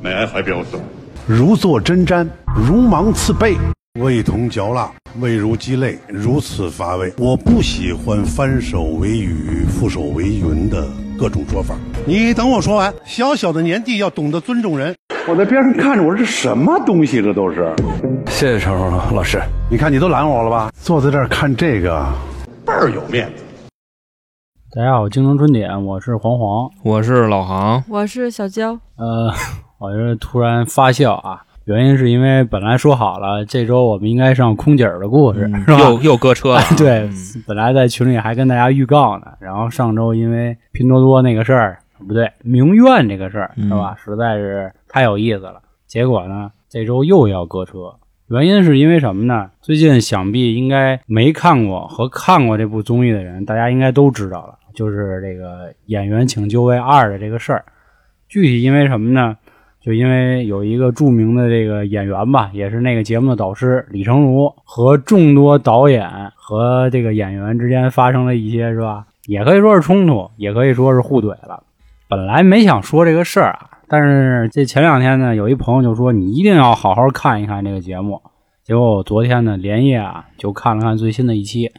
May I have your 如坐针毡，如芒刺背，味同嚼蜡，味如鸡肋，如此乏味。我不喜欢翻手为雨，覆手为云的各种说法。你等我说完。小小的年纪要懂得尊重人。我在边上看着，我说这什么东西？这都是。谢谢程老师。你看你都拦我了吧？坐在这儿看这个，倍儿有面子。大家好，京城春点，我是黄黄，我是老航，我是小娇。呃，我是突然发笑啊，原因是因为本来说好了这周我们应该上空姐儿的故事，是吧？又又搁车了。对，本来在群里还跟大家预告呢，然后上周因为拼多多那个事儿，不对，名苑这个事儿是吧？实在是太有意思了，结果呢，这周又要搁车。原因是因为什么呢？最近想必应该没看过和看过这部综艺的人，大家应该都知道了，就是这个演员请就位二的这个事儿。具体因为什么呢？就因为有一个著名的这个演员吧，也是那个节目的导师李成儒，和众多导演和这个演员之间发生了一些是吧？也可以说是冲突，也可以说是互怼了。本来没想说这个事儿啊。但是这前两天呢，有一朋友就说你一定要好好看一看这个节目。结果我昨天呢连夜啊就看了看最新的一期，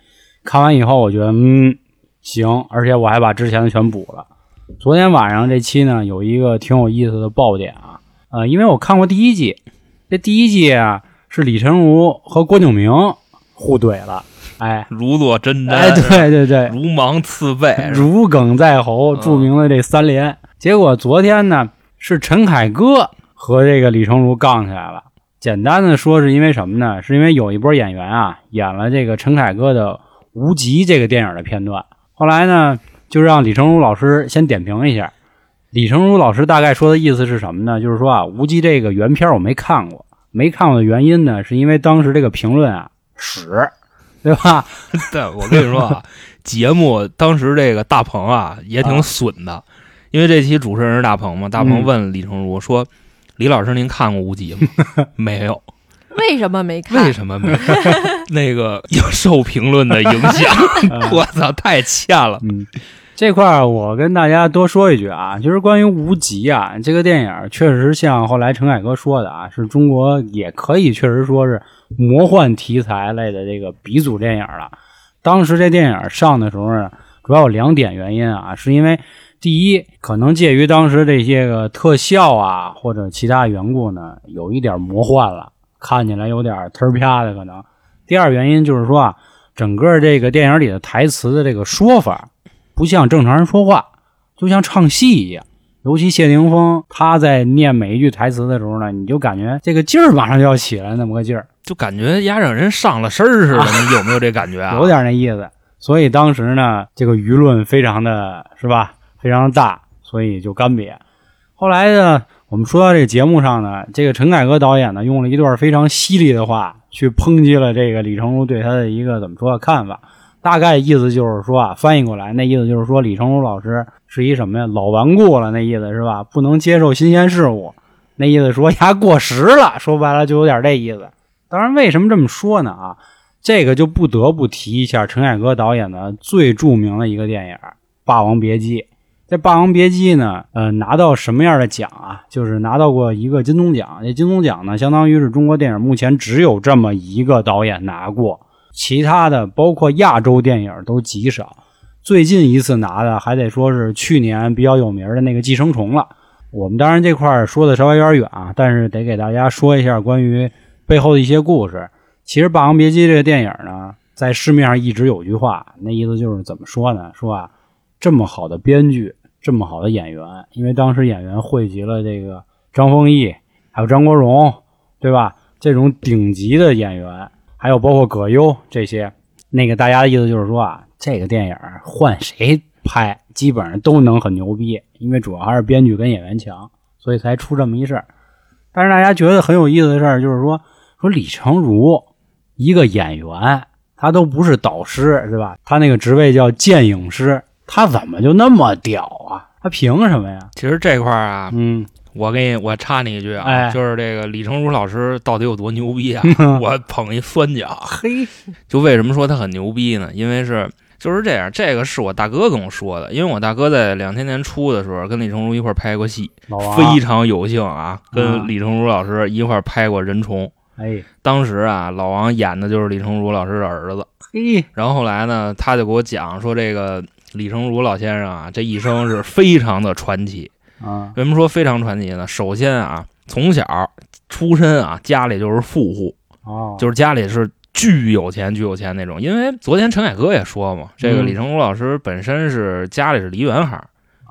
看完以后我觉得嗯行，而且我还把之前的全补了。昨天晚上这期呢有一个挺有意思的爆点啊，呃，因为我看过第一季，这第一季啊是李成儒和郭敬明互怼了，哎，如坐针毡，哎，对对对，如芒刺背，如鲠在喉，著名的这三连。结果昨天呢。是陈凯歌和这个李成儒杠起来了。简单的说，是因为什么呢？是因为有一波演员啊演了这个陈凯歌的《无极》这个电影的片段。后来呢，就让李成儒老师先点评一下。李成儒老师大概说的意思是什么呢？就是说啊，《无极》这个原片我没看过，没看过的原因呢，是因为当时这个评论啊屎，对吧？对，我跟你说啊，节目当时这个大鹏啊也挺损的。因为这期主持人是大鹏嘛，大鹏问李成儒说：“李老师，您看过《无极》吗？” 没有。为什么没看？为什么没？那个受评论的影响，我操，太欠了。嗯，这块儿我跟大家多说一句啊，就是关于《无极》啊，这个电影确实像后来陈凯歌说的啊，是中国也可以确实说是魔幻题材类的这个鼻祖电影了。当时这电影上的时候呢，主要有两点原因啊，是因为。第一，可能介于当时这些个特效啊，或者其他缘故呢，有一点魔幻了，看起来有点忒啪的可能。第二原因就是说啊，整个这个电影里的台词的这个说法，不像正常人说话，就像唱戏一样。尤其谢霆锋他在念每一句台词的时候呢，你就感觉这个劲儿马上就要起来那么个劲儿，就感觉压让人上了身似的。你有没有这感觉啊？有点那意思。所以当时呢，这个舆论非常的是吧？非常大，所以就干瘪。后来呢，我们说到这个节目上呢，这个陈凯歌导演呢，用了一段非常犀利的话去抨击了这个李成儒对他的一个怎么说的看法。大概意思就是说啊，翻译过来那意思就是说，李成儒老师是一什么呀？老顽固了，那意思是吧？不能接受新鲜事物，那意思说他过时了。说白了就有点这意思。当然，为什么这么说呢？啊，这个就不得不提一下陈凯歌导演的最著名的一个电影《霸王别姬》。这《霸王别姬》呢，呃，拿到什么样的奖啊？就是拿到过一个金棕奖。这金棕奖呢，相当于是中国电影目前只有这么一个导演拿过，其他的包括亚洲电影都极少。最近一次拿的还得说是去年比较有名的那个《寄生虫》了。我们当然这块儿说的稍微有点远啊，但是得给大家说一下关于背后的一些故事。其实《霸王别姬》这个电影呢，在市面上一直有句话，那意思就是怎么说呢？说啊，这么好的编剧。这么好的演员，因为当时演员汇集了这个张丰毅，还有张国荣，对吧？这种顶级的演员，还有包括葛优这些，那个大家的意思就是说啊，这个电影换谁拍，基本上都能很牛逼，因为主要还是编剧跟演员强，所以才出这么一事儿。但是大家觉得很有意思的事儿就是说，说李成儒一个演员，他都不是导师，是吧？他那个职位叫鉴影师。他怎么就那么屌？他凭什么呀？其实这块儿啊，嗯，我给你我插你一句啊，就是这个李成儒老师到底有多牛逼啊？我捧一酸角，嘿，就为什么说他很牛逼呢？因为是就是这样，这个是我大哥跟我说的，因为我大哥在两千年初的时候跟李成儒一块儿拍过戏，老王非常有幸啊，啊跟李成儒老师一块儿拍过《人虫》。哎当时啊，老王演的就是李成儒老师的儿子。嘿然后后来呢，他就给我讲说，这个李成儒老先生啊，这一生是非常的传奇。啊为什么说非常传奇呢？首先啊，从小出身啊，家里就是富户，哦，就是家里是巨有钱、巨有钱那种。因为昨天陈凯歌也说嘛，这个嗯李成儒老师本身是家里是梨园行，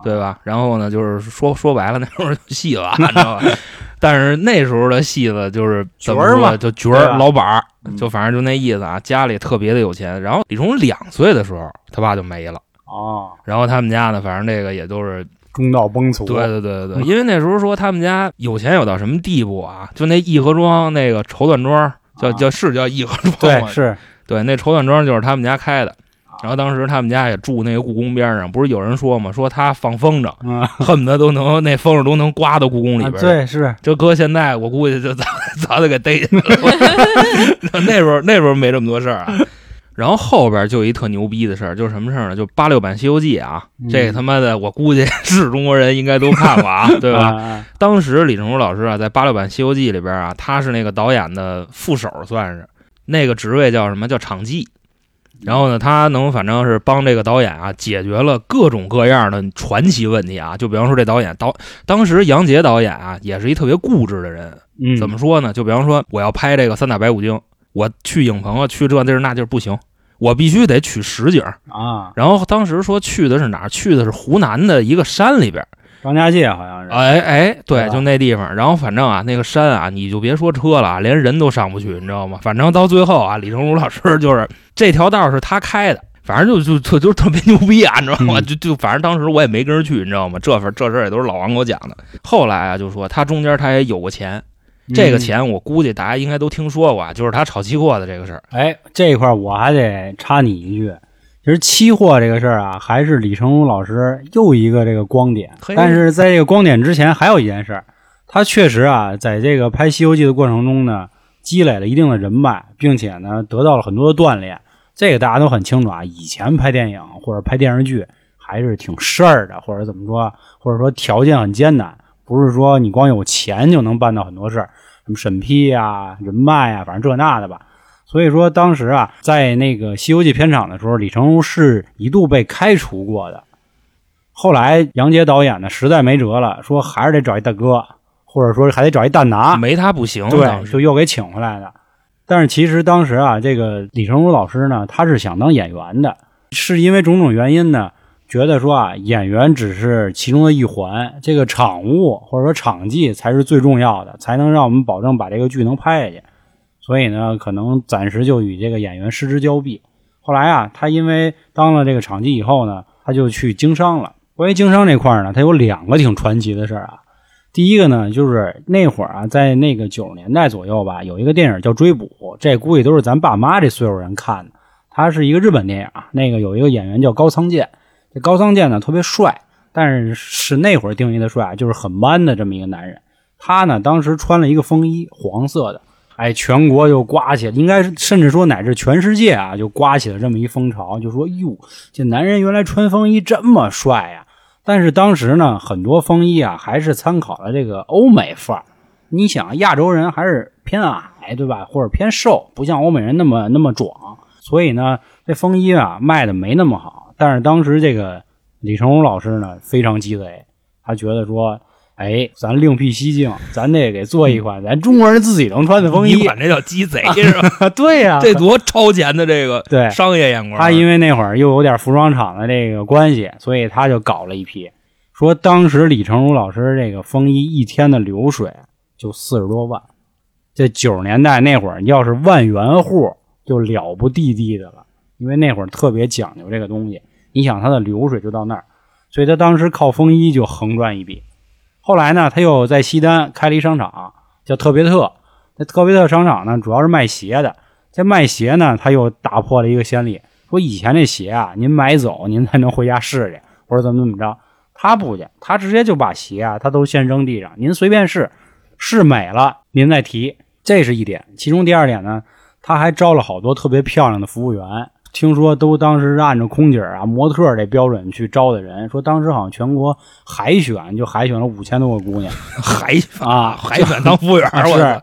对吧？然后呢，就是说说白了，那时候就戏子，你知道吧？但是那时候的戏子就是怎么角儿嘛说，就角儿、老板儿，嗯就反正就那意思啊。家里特别的有钱。然后李成儒两岁的时候，他爸就没了。哦，然后他们家呢，反正这个也都是中道崩殂，对对对对对，嗯因为那时候说他们家有钱有到什么地步啊？就那义和庄那个绸缎庄，叫啊叫是叫义和庄吗？对 是对，那绸缎庄就是他们家开的。然后当时他们家也住那个故宫边上，不是有人说嘛，说他放风筝，嗯，恨不得都能那风筝都能刮到故宫里啊边去。对是这搁现在，我估计就早 早就给逮起来了。那时候那时候没这么多事儿啊。然后后边就有一特牛逼的事儿，就是什么事儿呢？就八六版《西游记》啊，嗯这他妈的我估计是中国人应该都看过啊，对吧？啊当时李成儒老师啊，在八六版《西游记》里边啊，他是那个导演的副手，算是那个职位叫什么叫场记。然后呢，他能反正是帮这个导演啊解决了各种各样的传奇问题啊。就比方说这导演导，当时杨洁导演啊也是一特别固执的人。嗯，怎么说呢？就比方说我要拍这个三打白骨精，我去影棚啊，去这地儿那地儿不行，我必须得取实景。啊？然后当时说去的是哪儿？去的是湖南的一个山里边。张家界好像是，哎哎，对，就那地方。然后反正啊，那个山啊，你就别说车了啊，连人都上不去，你知道吗？反正到最后啊，李成儒老师就是 这条道是他开的，反正就就就就特别牛逼啊，你知道吗？嗯就就反正当时我也没跟着去，你知道吗？这份这事儿也都是老王给我讲的。后来啊，就说他中间他也有过钱，这个嗯钱我估计大家应该都听说过啊，就是他炒期货的这个事儿。哎，这一块儿我还得插你一句，其实期货这个事儿啊，还是李成儒老师又一个这个光点。但是在这个光点之前，还有一件事儿，他确实啊，在这个拍《西游记》的过程中呢，积累了一定的人脉，并且呢，得到了很多的锻炼。这个大家都很清楚啊，以前拍电影或者拍电视剧还是挺事儿的，或者怎么说，或者说条件很艰难，不是说你光有钱就能办到很多事儿，什么审批啊、人脉啊，反正这那的吧。所以说当时啊，在那个《西游记》片场的时候，李成儒是一度被开除过的。后来杨洁导演呢，实在没辙了，说还是得找一大哥，或者说还得找一蛋拿，没他不行，对，就又给请回来的。但是其实当时啊，这个李成儒老师呢，他是想当演员的，是因为种种原因呢，觉得说啊，演员只是其中的一环，这个场务或者说场记才是最重要的，才能让我们保证把这个剧能拍下去。所以呢，可能暂时就与这个演员失之交臂。后来啊，他因为当了这个场记以后呢，他就去经商了。关于经商这块呢，他有两个挺传奇的事儿啊。第一个呢，就是那会儿啊，在那个九十年代左右吧，有一个电影叫《追捕》，这估计都是咱爸妈这岁数人看的。它是一个日本电影，那个有一个演员叫高仓健，高仓健呢特别帅，但是是那会儿定义的帅，就是很 man 的这么一个男人。他呢当时穿了一个风衣，黄色的，哎，全国就刮起，应该甚至说乃至全世界啊，就刮起了这么一风潮，就说哟，这男人原来穿风衣这么帅呀、但是当时呢，很多风衣啊还是参考了这个欧美范儿。你想，亚洲人还是偏矮，对吧？或者偏瘦，不像欧美人那么那么壮。所以呢，这风衣啊卖的没那么好。但是当时这个李成儒老师呢非常鸡贼，他觉得说，哎，咱另辟蹊径，咱得给做一款 咱中国人自己能穿的风衣。你管这叫鸡贼 是吧？对呀、这多超前的这个 对商业眼光。他因为那会儿又有点服装厂的这个关系，所以他就搞了一批。说当时李成儒老师这个风衣一天的流水就四十多万，这九十年代那会儿，要是万元户就了不地地的了，因为那会儿特别讲究这个东西。你想他的流水就到那儿，所以他当时靠风衣就横赚一笔。后来呢，他又在西单开了一商场，叫特别特。那特别特商场呢，主要是卖鞋的。这卖鞋呢，他又打破了一个先例，说以前这鞋啊，您买走您才能回家试去，或者怎么怎么着。他不去，他直接就把鞋啊，他都先扔地上，您随便试，试美了您再提。这是一点。其中第二点呢，他还招了好多特别漂亮的服务员，听说都当时是按照空姐啊、模特这标准去招的人，说当时好像全国海选就海选了五千多个姑娘海啊，海选当服务员，我是，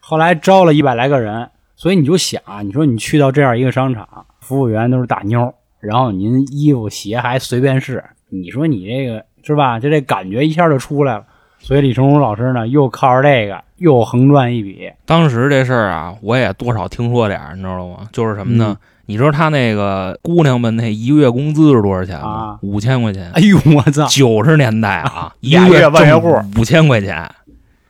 后来招了一百来个人，所以你就想啊，你说你去到这样一个商场，服务员都是大妞，然后您衣服鞋还随便试，你说你这个是吧？就这感觉一下就出来了。所以李成儒老师呢，又靠着这个又横赚一笔当时这事儿啊，我也多少听说点儿，你知道吗？就是什么呢？嗯你知道他那个姑娘们那一个月工资是多少钱吗啊？五千块钱。哎呦我操！九十年代啊，一俩月个月万元户五千块钱，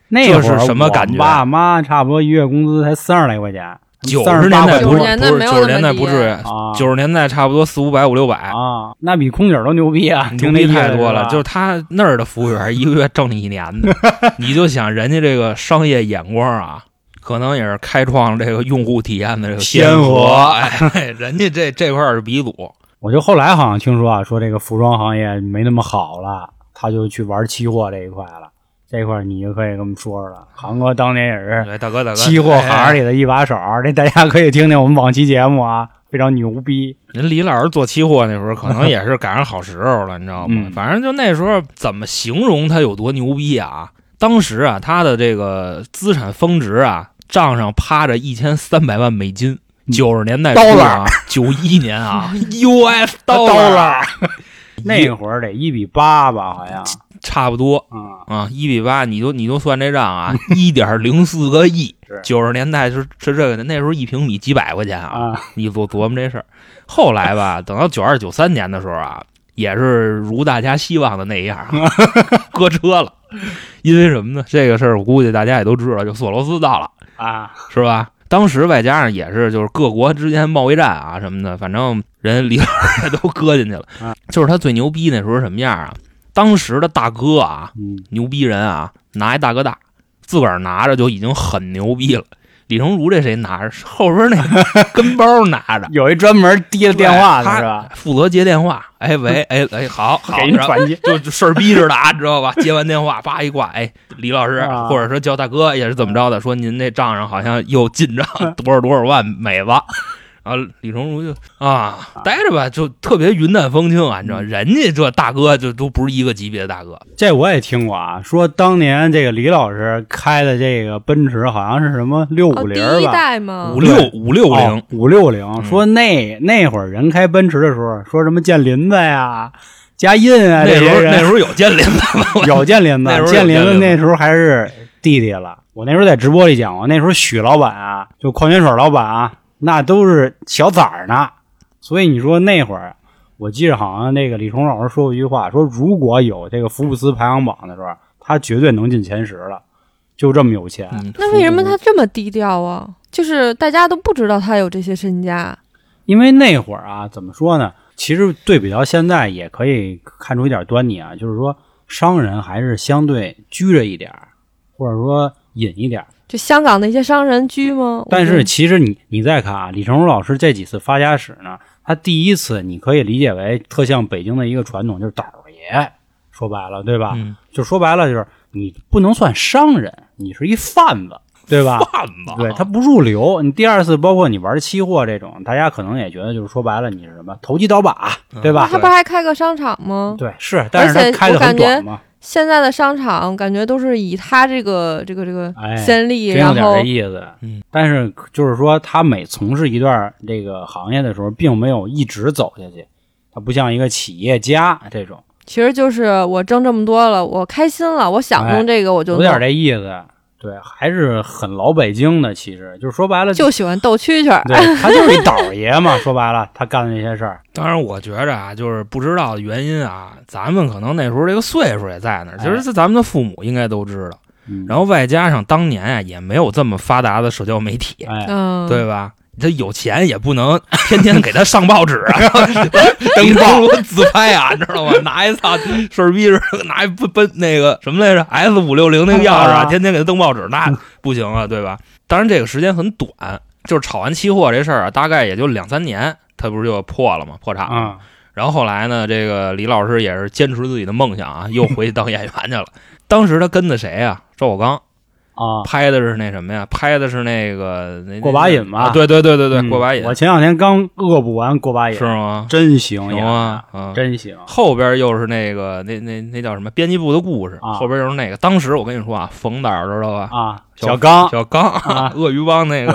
那会是什么感觉我爸妈差不多一月工资才三十来块钱，九十年代不是块多90年代不是九十年代不至于，啊，九十年代差不多四五百五六百，啊，那比空姐都牛逼啊！牛逼太多了。就是他那儿的服务员一个月挣你一年的，你就想人家这个商业眼光啊，可能也是开创了这个用户体验的这个先河。河哎，人家这这块儿是鼻祖，我就后来好像听说啊，说这个服装行业没那么好了，他就去玩期货这一块了。这块儿你就可以跟我们说说了。航哥当年也是对大哥大哥，期货行哎里的一把手，这大家可以听听我们往期节目啊，非常牛逼。人李老师做期货那时候，可能也是赶上好时候了，你知道吗？嗯反正就那时候，怎么形容他有多牛逼啊？当时啊，他的这个资产峰值啊，账上趴着一千三百万美金。九十年代初啊，九一年啊，US dollar 那会儿得一比八吧，好像差不多啊，啊，一比八，你就你就算这账啊，一点零四个亿是。九十年代是是这个的，那时候一平米几百块钱啊，啊，你琢琢磨这事儿。后来吧，等到九二九三年的时候啊，也是如大家希望的那样啊，搁车了。因为什么呢？这个事儿我估计大家也都知道，就索罗斯到了，啊，是吧？当时外加上也是就是各国之间贸易战啊什么的，反正人李老师都搁进去了 啊。就是他最牛逼那时候什么样啊？当时的大哥啊，嗯，牛逼人啊，拿一大哥大，自个儿拿着就已经很牛逼了。李成儒这谁拿着？后边那 跟包拿着，有一专门接电话的他是吧？负责接电话。哎喂，哎哎，好好，给你然后转接就就事儿逼着的啊，知道吧？接完电话，叭一挂，哎，李老师，啊或者说叫大哥，也是怎么着的？说您那账上好像又进账 多少多少万美子。然后李成儒就啊，待着吧，就特别云淡风轻啊，你知道，嗯。人家这大哥就都不是一个级别的大哥，这我也听过啊，说当年这个李老师开的这个奔驰好像是什么六哦，五第一零吧，代嘛五，六五六零哦，五六零，嗯。说那那会儿人开奔驰的时候，说什么见林子呀、加印啊，那时候那时候有建林子吗？有建林子那时候，有见林子子那时候还是弟弟了。我那时候在直播里讲过，那时候许老板啊，就矿泉水老板啊，那都是小崽儿呢。所以你说那会儿，我记得好像那个李崇老师说过一句话，说如果有这个福布斯排行榜的时候，他绝对能进前十了，就这么有钱。嗯那为什么他这么低调啊？就是大家都不知道他有这些身家。因为那会儿啊，怎么说呢？其实对比到现在，也可以看出一点端倪啊，就是说商人还是相对拘着一点儿，或者说隐一点儿。就香港那些商人居吗？但是其实你你再看啊，李成儒老师这几次发家史呢，他第一次你可以理解为特像北京的一个传统，就是倒爷，说白了，对吧？嗯，就说白了就是你不能算商人，你是一贩子，对吧？贩子，对，他不入流。你第二次包括你玩期货这种，大家可能也觉得就是说白了你是什么投机倒把，对吧？他不还开个商场吗？对，是，但是他开的很短嘛，现在的商场感觉都是以他这个这个这个哎先例，真有点然后这意思。嗯，但是就是说，他每从事一段这个行业的时候，并没有一直走下去，他不像一个企业家这种，其实就是我挣这么多了，我开心了，我想弄这个我就弄有点这意思。对，还是很老北京的，其实就是说白了，就喜欢逗蛐蛐儿。对他就是一 倒爷嘛。说白了，他干的那些事儿，当然，我觉着啊，就是不知道的原因啊，咱们可能那时候这个岁数也在那儿，其哎实咱们的父母应该都知道。嗯，然后外加上当年啊，也没有这么发达的社交媒体，对吧？他有钱也不能天天给他上报纸啊，登报自拍啊，你知道吗？拿一操事儿逼似的，拿一奔奔那个什么来着，S 五六零那个钥匙啊，啊天天给他登报纸，那不行啊，对吧？当然这个时间很短，就是炒完期货这事儿啊，大概也就两三年，他不是就破了吗？破产了。啊，然后后来呢，这个李老师也是坚持自己的梦想啊，又回去当演员去了。当时他跟的谁啊？赵宝刚。啊，拍的是那什么呀？拍的是那个那过把瘾吧啊对对对对对，嗯过把瘾我前两天刚恶补完过把瘾，是吗？真行行啊啊！真行。后边又是那个那那那叫什么编辑部的故事，啊后边又是那个。当时我跟你说啊，冯导知道吧？啊，小小刚小刚，啊 鳄鱼帮那个。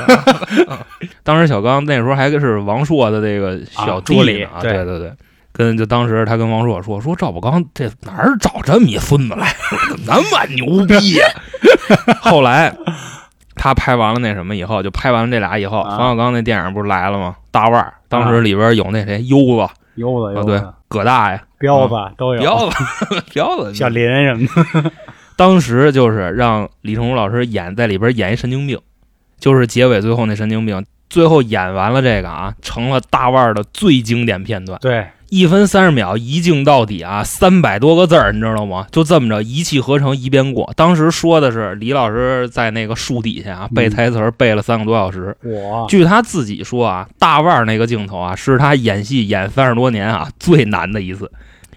当时小刚那时候还是王朔的这个小助理啊，对对对对。跟就当时他跟王朔说说赵宝刚这哪儿找这么一孙子来，那么牛逼呀、后来他拍完了那什么以后，就拍完了这俩以后，啊冯小刚那电影不是来了吗？大腕儿，当时里边有那谁优子优，子啊对，葛大爷、彪子都有，彪子、彪子，小林什么的。当时就是让李成儒老师演在里边演一神经病，就是结尾最后那神经病，最后演完了这个啊，成了大腕儿的最经典片段，对，一分三十秒一镜到底啊，三百多个字儿，你知道吗？就这么着一气呵成一遍过。当时说的是李老师在那个树底下啊背台词儿背了三个多小时。我据他自己说啊，大腕儿那个镜头啊，是他演戏演三十多年啊最难的一次。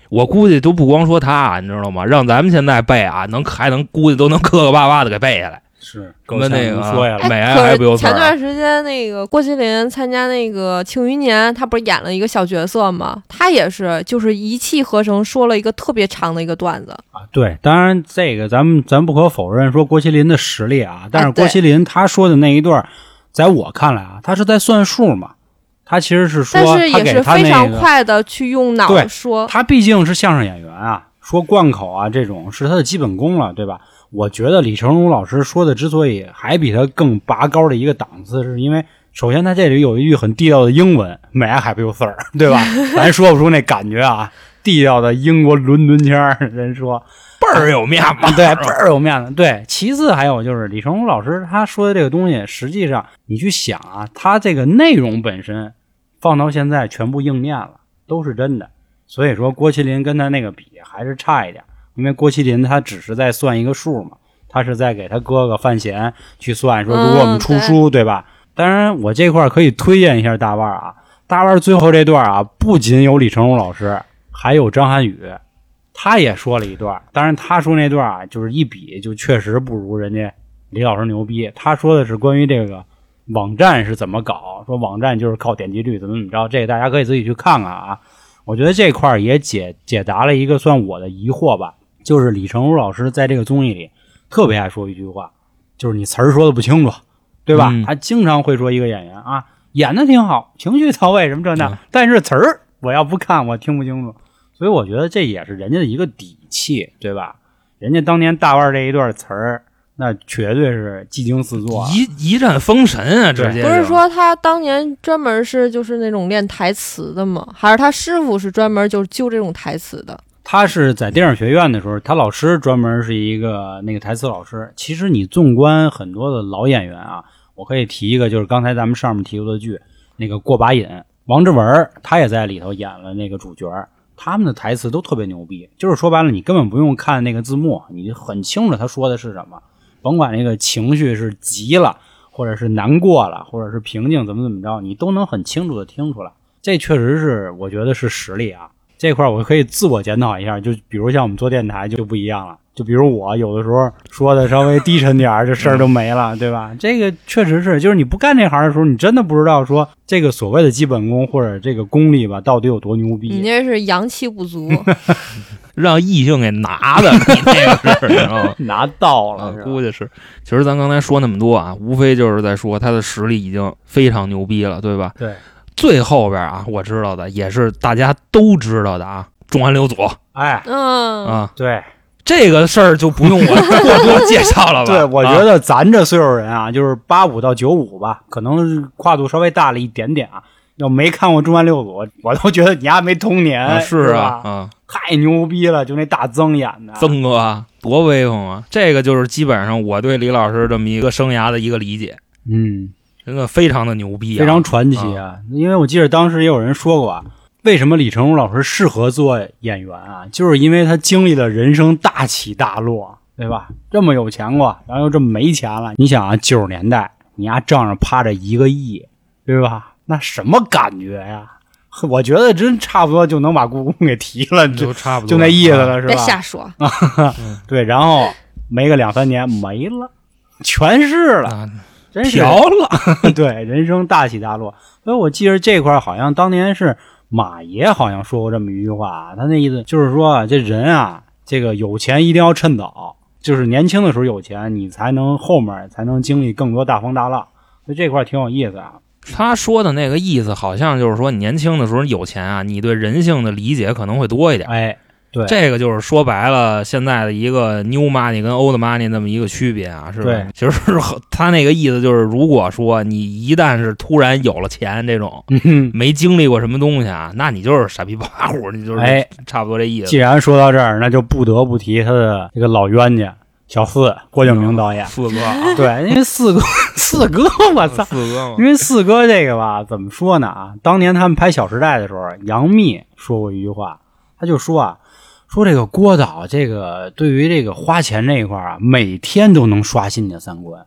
我估计都不光说他啊，你知道吗？让咱们现在背啊，能还能估计都能磕磕巴巴的给背下来。是跟那个说呀哎，美爱可还不前段时间那个郭麒麟参加那个《庆余年》，他不是演了一个小角色吗？他也是就是一气呵成说了一个特别长的一个段子。啊，对，当然这个咱们咱不可否认说郭麒麟的实力啊，但是郭麒麟他说的那一段，在我看来啊，他是在算数嘛，他其实是说但是也是非常快的去用脑对说，他毕竟是相声演员啊，说贯口啊这种是他的基本功了，对吧？我觉得李成儒老师说的之所以还比他更拔高的一个档次，是因为首先他这里有一句很地道的英文，“May I have your sir”，对吧？咱说不出那感觉啊，地道的英国伦敦腔，人说倍儿有面子。啊，对，倍儿有面子。对，其次还有就是李成儒老师他说的这个东西，实际上你去想啊，他这个内容本身放到现在全部应验了，都是真的。所以说郭麒麟跟他那个比还是差一点，因为郭麒麟他只是在算一个数嘛，他是在给他哥哥范闲去算，说如果我们出书，对吧？当然，我这块儿可以推荐一下大腕儿啊，大腕儿最后这段啊，不仅有李成儒老师，还有张涵予，他也说了一段。当然，他说那段啊，就是一比就确实不如人家李老师牛逼。他说的是关于这个网站是怎么搞，说网站就是靠点击率怎么怎么着，这个大家可以自己去看看啊。我觉得这块儿也解解答了一个算我的疑惑吧，就是李成儒老师在这个综艺里特别爱说一句话，就是你词儿说的不清楚，对吧？嗯他经常会说一个演员啊，演的挺好，情绪到位什么这那，嗯但是词儿我要不看我听不清楚，所以我觉得这也是人家的一个底气，对吧？人家当年大腕儿这一段词儿，那绝对是技惊四座啊。一一战封神啊，直接不是说他当年专门是就是那种练台词的吗？还是他师傅是专门就是揪这种台词的？他是在电影学院的时候，他老师专门是一个那个台词老师。其实你纵观很多的老演员啊，我可以提一个，就是刚才咱们上面提过的剧，那个《过把瘾》，王志文他也在里头演了那个主角，他们的台词都特别牛逼。就是说白了，你根本不用看那个字幕，你很清楚他说的是什么，甭管那个情绪是急了，或者是难过了，或者是平静，怎么怎么着，你都能很清楚的听出来。这确实是我觉得是实力啊。这块儿我可以自我检讨一下，就比如像我们做电台就不一样了，就比如我有的时候说的稍微低沉点儿，这事儿就没了，对吧？这个确实是，就是你不干这行的时候，你真的不知道说这个所谓的基本功或者这个功力吧，到底有多牛逼你逼。那是阳气不足。让异性给拿的，你这个是？拿到啊了，估计是。其实咱刚才说那么多啊，无非就是在说他的实力已经非常牛逼了，对吧？对，最后边啊，我知道的也是大家都知道的啊，重案六组哎，嗯，啊，对。这个事儿就不用我过多介绍了吧？对，我觉啊。得咱这岁数人啊，就是八五到九五吧，可能跨度稍微大了一点点啊。要没看过《重案六组》，我都觉得你还没童年，啊是吧？啊，啊，太牛逼了，就那大曾演的，曾哥啊多威风啊！这个就是基本上我对李老师这么一个生涯的一个理解，嗯，真的非常的牛逼啊，非常传奇啊。因为我记得当时也有人说过啊，为什么李成儒老师适合做演员啊？就是因为他经历了人生大起大落，对吧？这么有钱过，然后又这么没钱了。你想啊，九十年代你丫账上趴着一个亿，对吧？那什么感觉呀？我觉得真差不多就能把故宫给提了，就就差不多就那意思啊了，是吧？别瞎说。对，然后没个两三年没了，全是了，啊，真是调了，对，人生大起大落。所以我记着这块儿好像当年是马爷好像说过这么一句话，他那意思就是说啊，这人啊，这个有钱一定要趁早，就是年轻的时候有钱，你才能后面才能经历更多大风大浪。所以这块儿挺有意思啊。他说的那个意思，好像就是说，你年轻的时候有钱啊，你对人性的理解可能会多一点。哎，对，这个就是说白了，现在的一个 new money 跟 old money 那么一个区别啊，是吧对？其实是他那个意思就是，如果说你一旦是突然有了钱，这种嗯，没经历过什么东西啊，那你就是傻逼巴虎，你就是哎差不多这意思既。然说到这儿，那就不得不提他的这个老冤家小四郭敬明导演。四哥啊，对，因为四哥，四哥，我操！四哥因，为四哥这个吧，怎么说呢啊？当年他们拍《小时代》的时候，杨幂说过一句话，他就说啊，说这个郭导这个对于这个花钱这一块啊，每天都能刷新你的三观，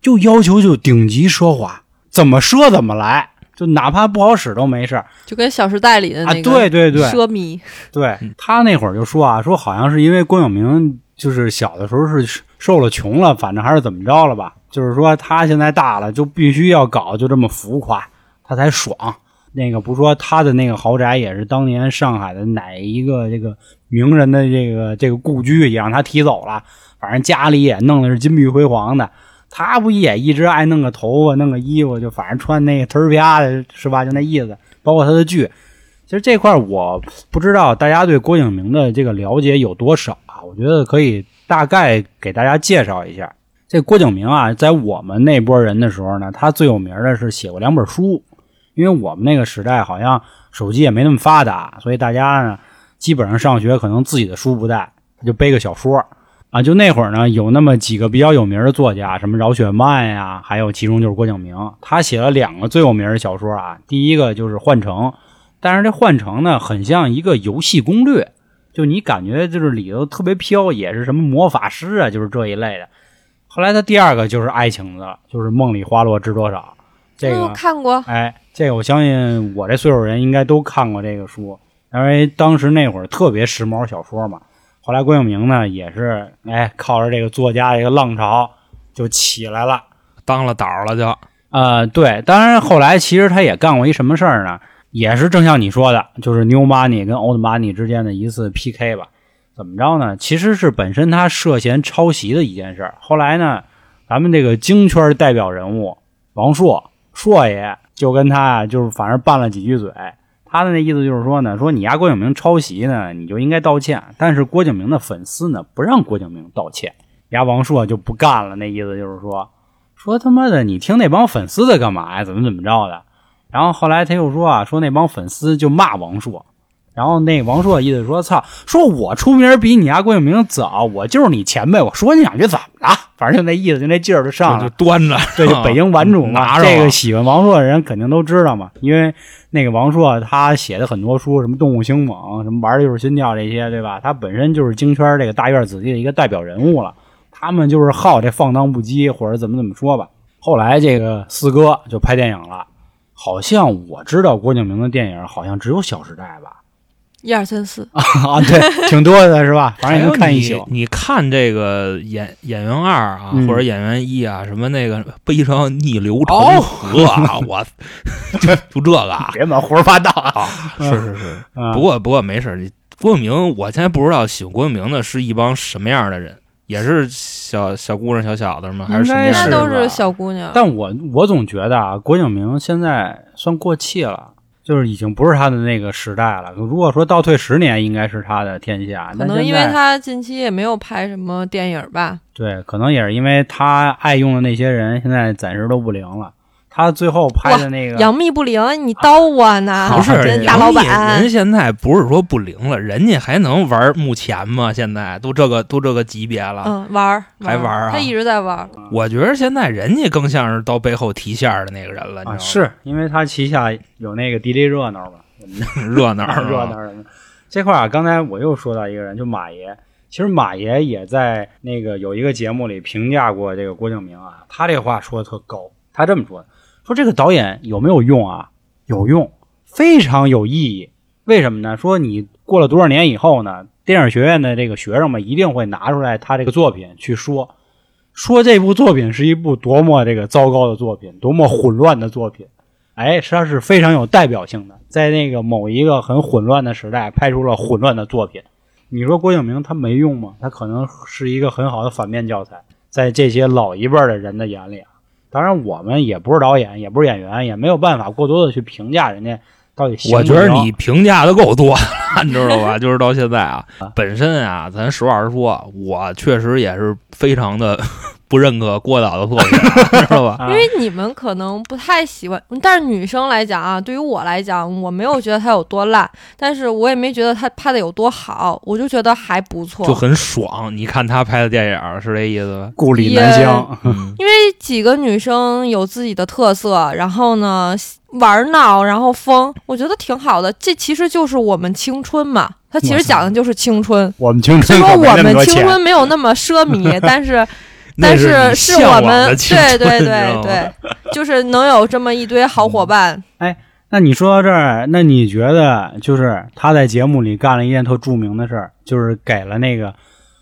就要求就顶级奢华，怎么奢怎么来，就哪怕不好使都没事儿就跟《小时代》里的啊。那个对对对，奢靡，对他那会儿就说啊，说好像是因为郭晓明就是小的时候是受了穷了，反正还是怎么着了吧，就是说他现在大了就必须要搞就这么浮夸，他才爽。那个不说他的那个豪宅也是当年上海的哪一个这个名人的这个这个故居也让他提走了，反正家里也弄的是金碧辉煌的。他不也一直爱弄个头发、弄个衣服，就反正穿那个忒儿啪的，是吧？就那意思。包括他的剧，其实这块我不知道大家对郭敬明的这个了解有多少啊？我觉得可以大概给大家介绍一下。这郭敬明啊，在我们那波人的时候呢，他最有名的是写过两本书。因为我们那个时代好像手机也没那么发达，所以大家呢基本上上学可能自己的书不带，就背个小说啊。就那会儿呢，有那么几个比较有名的作家，什么饶雪漫呀，还有其中就是郭敬明，他写了两个最有名的小说啊。第一个就是《幻城》，但是这《幻城》呢，很像一个游戏攻略，就你感觉就是里头特别飘，也是什么魔法师啊，就是这一类的。后来他第二个就是爱情的了，就是《梦里花落知多少》，这个、嗯看过，哎，这个我相信我这岁数人应该都看过这个书，因为当时那会儿特别时髦小说嘛。后来郭敬明呢也是，哎，靠着这个作家这个浪潮就起来了。当了导了就，呃，对，当然后来其实他也干过一什么事儿呢？也是正像你说的，就是 New Money 跟 Old Money 之间的一次 PK 吧。怎么着呢？其实是本身他涉嫌抄袭的一件事儿。后来呢，咱们这个京圈代表人物王朔朔爷就跟他啊，就是反正拌了几句嘴。他的那意思就是说呢，说你丫郭敬明抄袭呢，你就应该道歉。但是郭敬明的粉丝呢，不让郭敬明道歉，丫王朔就不干了。那意思就是说，说他妈的你听那帮粉丝的干嘛呀？怎么怎么着的？然后后来他又说啊，说那帮粉丝就骂王朔。然后那王朔意思说：“操，说我出名比你家郭敬明早，我就是你前辈，我说你两句怎么了？反正就那意思，就那劲儿就上就了。端着，对，就北京顽主嘛，这个喜欢王朔的人肯定都知道嘛，因为那个王朔他写的很多书，什么《动物凶猛》，什么《玩的就是心跳》这些，对吧？他本身就是京圈这个大院子弟的一个代表人物了。他们就是好这放荡不羁，或者怎么怎么说吧。后来这个四哥就拍电影了，好像我知道郭敬明的电影好像只有《小时代》吧？一二三四，啊，对，挺多的是吧？反正也能看一宿。你。你看这个演演员二啊，嗯或者演员一啊，什么那个悲伤逆流成河啊，我就就这个啊，别满胡说八道啊！是是是。嗯不过不过没事儿，郭敬明，我现在不知道喜欢郭敬明的是一帮什么样的人，也是小小姑娘、小小子吗？还是什么应该是样的人？那都是小姑娘。但我我总觉得啊，郭敬明现在算过气了，就是已经不是他的那个时代了。如果说倒退十年，应该是他的天下。可能因为他近期也没有拍什么电影吧，对，可能也是因为他爱用的那些人现在暂时都不灵了。他最后拍的那个杨幂不灵，你刀我呢？不是大老板人现在不是说不灵了，人家还能玩目前吗？现在都这个都这个级别了，嗯，玩儿还玩儿啊他一直在玩儿。我觉得现在人家更像是到背后提线的那个人了，你知道啊，吗？是因为他旗下有那个迪丽热闹嘛，热闹是吧热闹的。这块啊，刚才我又说到一个人，就马爷。其实马爷也在那个有一个节目里评价过这个郭敬明啊，他这话说的特高。他这么说的，说这个导演有没有用啊？有用，非常有意义。为什么呢？说你过了多少年以后呢，电影学院的这个学生们一定会拿出来他这个作品去说，说这部作品是一部多么这个糟糕的作品，多么混乱的作品，哎，实际上是非常有代表性的，在那个某一个很混乱的时代拍出了混乱的作品。你说郭敬明他没用吗？他可能是一个很好的反面教材，在这些老一辈的人的眼里啊。当然，我们也不是导演，也不是演员，也没有办法过多的去评价人家到底行不我觉得你评价的够多了，你知道吧？就是到现在啊，本身啊，咱实话实说，我确实也是非常的不认可郭导的作品，知道吧？啊因为你们可能不太喜欢，但是女生来讲啊，对于我来讲，我没有觉得他有多烂，但是我也没觉得他拍的有多好，我就觉得还不错。就很爽。你看他拍的电影是这意思吧？故里南乡，嗯，因为几个女生有自己的特色，然后呢玩闹，然后疯，我觉得挺好的。这其实就是我们青春嘛，它其实讲的就是青春。我们青虽说春可没我们。青春没有那么奢靡，但是那但是是我们对对对对，就是能有这么一堆好伙伴。哎那你说到这儿，那你觉得就是他在节目里干了一件特著名的事儿，就是给了那个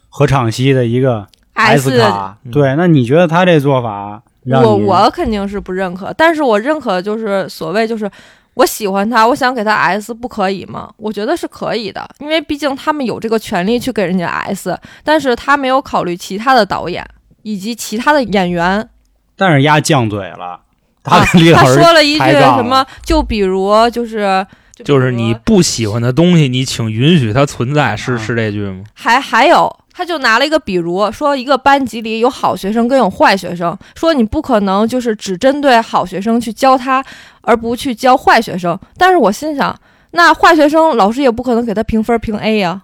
何昶希的一个 S 卡。对，那你觉得他这做法我我肯定是不认可，但是我认可就是所谓就是我喜欢他，我想给他 S，不可以吗？我觉得是可以的，因为毕竟他们有这个权利去给人家 S，但是他没有考虑其他的导演以及其他的演员。但是丫犟嘴了，他啊跟李老他师说了一句什么？就比如就是。就是你不喜欢的东西，你请允许它存在，是啊是这句吗？还还有，他就拿了一个比如，说一个班级里有好学生跟有坏学生，说你不可能就是只针对好学生去教他，而不去教坏学生。但是我心想，那坏学生老师也不可能给他评分评 A 呀、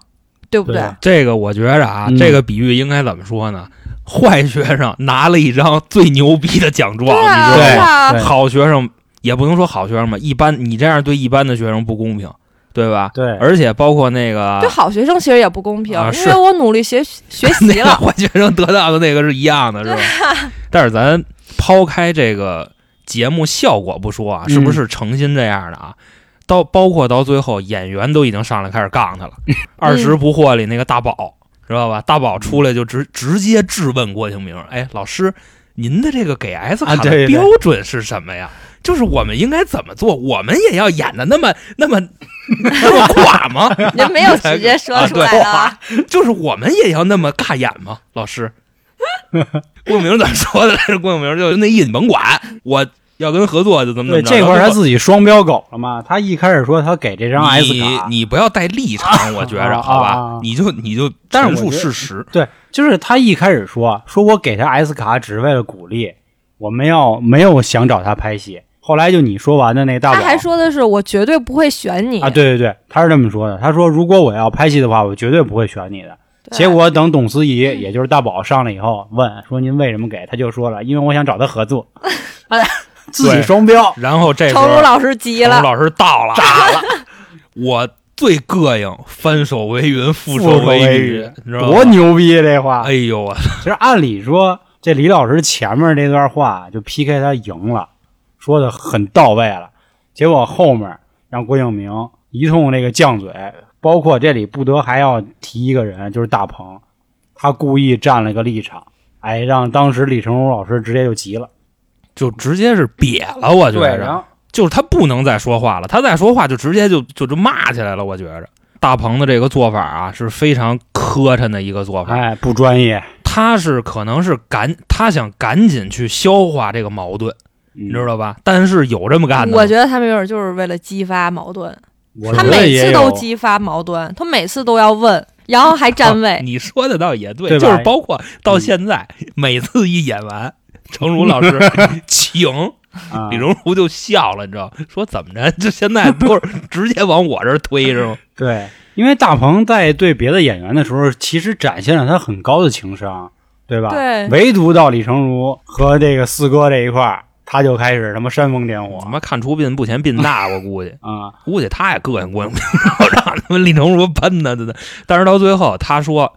对不对？对这个我觉着啊，嗯这个比喻应该怎么说呢？坏学生拿了一张最牛逼的奖状，对啊，你知道吗？好学生也不能说好学生吧，一般你这样对一般的学生不公平，对吧？对，而且包括那个对好学生其实也不公平，啊因为我努力学学习那个了。坏学生得到的那个是一样的，是吧？但是咱抛开这个节目效果不说啊，嗯是不是诚心这样的啊？到包括到最后，演员都已经上来开始杠他了。二十不惑里那个大宝知道吧？大宝出来就直直接质问郭敬明：“哎，老师，您的这个给 S 卡的标准是什么呀？就是我们应该怎么做？我们也要演的那么那么那么 垮吗？您没有直接说出来啊，就是我们也要那么尬演吗？老师，郭敬明怎么说的来着？郭敬明就那意思，你甭管，我要跟合作就怎么怎对么着。这块儿他自己双标狗了嘛？他一开始说他给这张 S 卡，你不要带立场，我觉着啊好吧你就你就陈述事实。对，就是他一开始说说我给他 S 卡只是为了鼓励，我们要没有想找他拍戏。后来就你说完的那大宝他还说的是我绝对不会选你啊，对对对，他是这么说的。他说如果我要拍戏的话，我绝对不会选你的。结果等董思怡，也就是大宝上来以后问说您为什么给，他就说了，因为我想找他合作。哎，自己双标。然后这时候程如老师急了，程如老师到了，炸了。我最膈应翻手为云，覆手为为雨，你知道多？牛逼啊这话！哎呦我其实按理说，这李老师前面这段话就 PK 他赢了，说的很到位了。结果后面让郭敬明一通那个犟嘴，包括这里不得还要提一个人，就是大鹏，他故意站了个立场，哎，让当时李成儒老师直接就急了。就直接是瘪了，我觉对，着。然后就是他不能再说话了，他再说话就直接就就就骂起来了。我觉着大鹏的这个做法啊是非常磕碜的一个做法，哎不专业，他是可能是赶他想赶紧去消化这个矛盾，你你知道吧？但是有这么干的吗，我觉得他没准就是为了激发矛盾，我他觉得也每次都有激发矛盾，他每次都要问，然后还 占位。你说的倒也对，对吧就是包括到现在、每次一演完，程儒老师 请啊李荣儒就笑了，你知道说怎么着？就现在都是 直接往我这儿推是吗？对，因为大鹏在对别的演员的时候，其实展现了他很高的情商，对吧？对唯独到李成儒和这个四哥这一块儿，他就开始他妈煽风点火他妈看出病不嫌病大，我估计。啊！估计他也膈应郭敬明，然后让他们李成儒喷他，真的。但是到最后，他说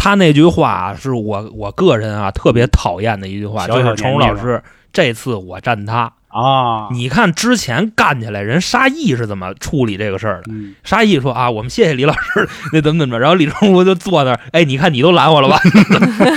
他那句话是我我个人啊特别讨厌的一句话，小小就是程年纪老师这次我站他。啊，你看之前干起来，人沙溢是怎么处理这个事儿的？嗯，沙溢说啊，我们谢谢李老师，那怎么怎么着，然后李成儒就坐那儿，哎，你看你都拦我了吧？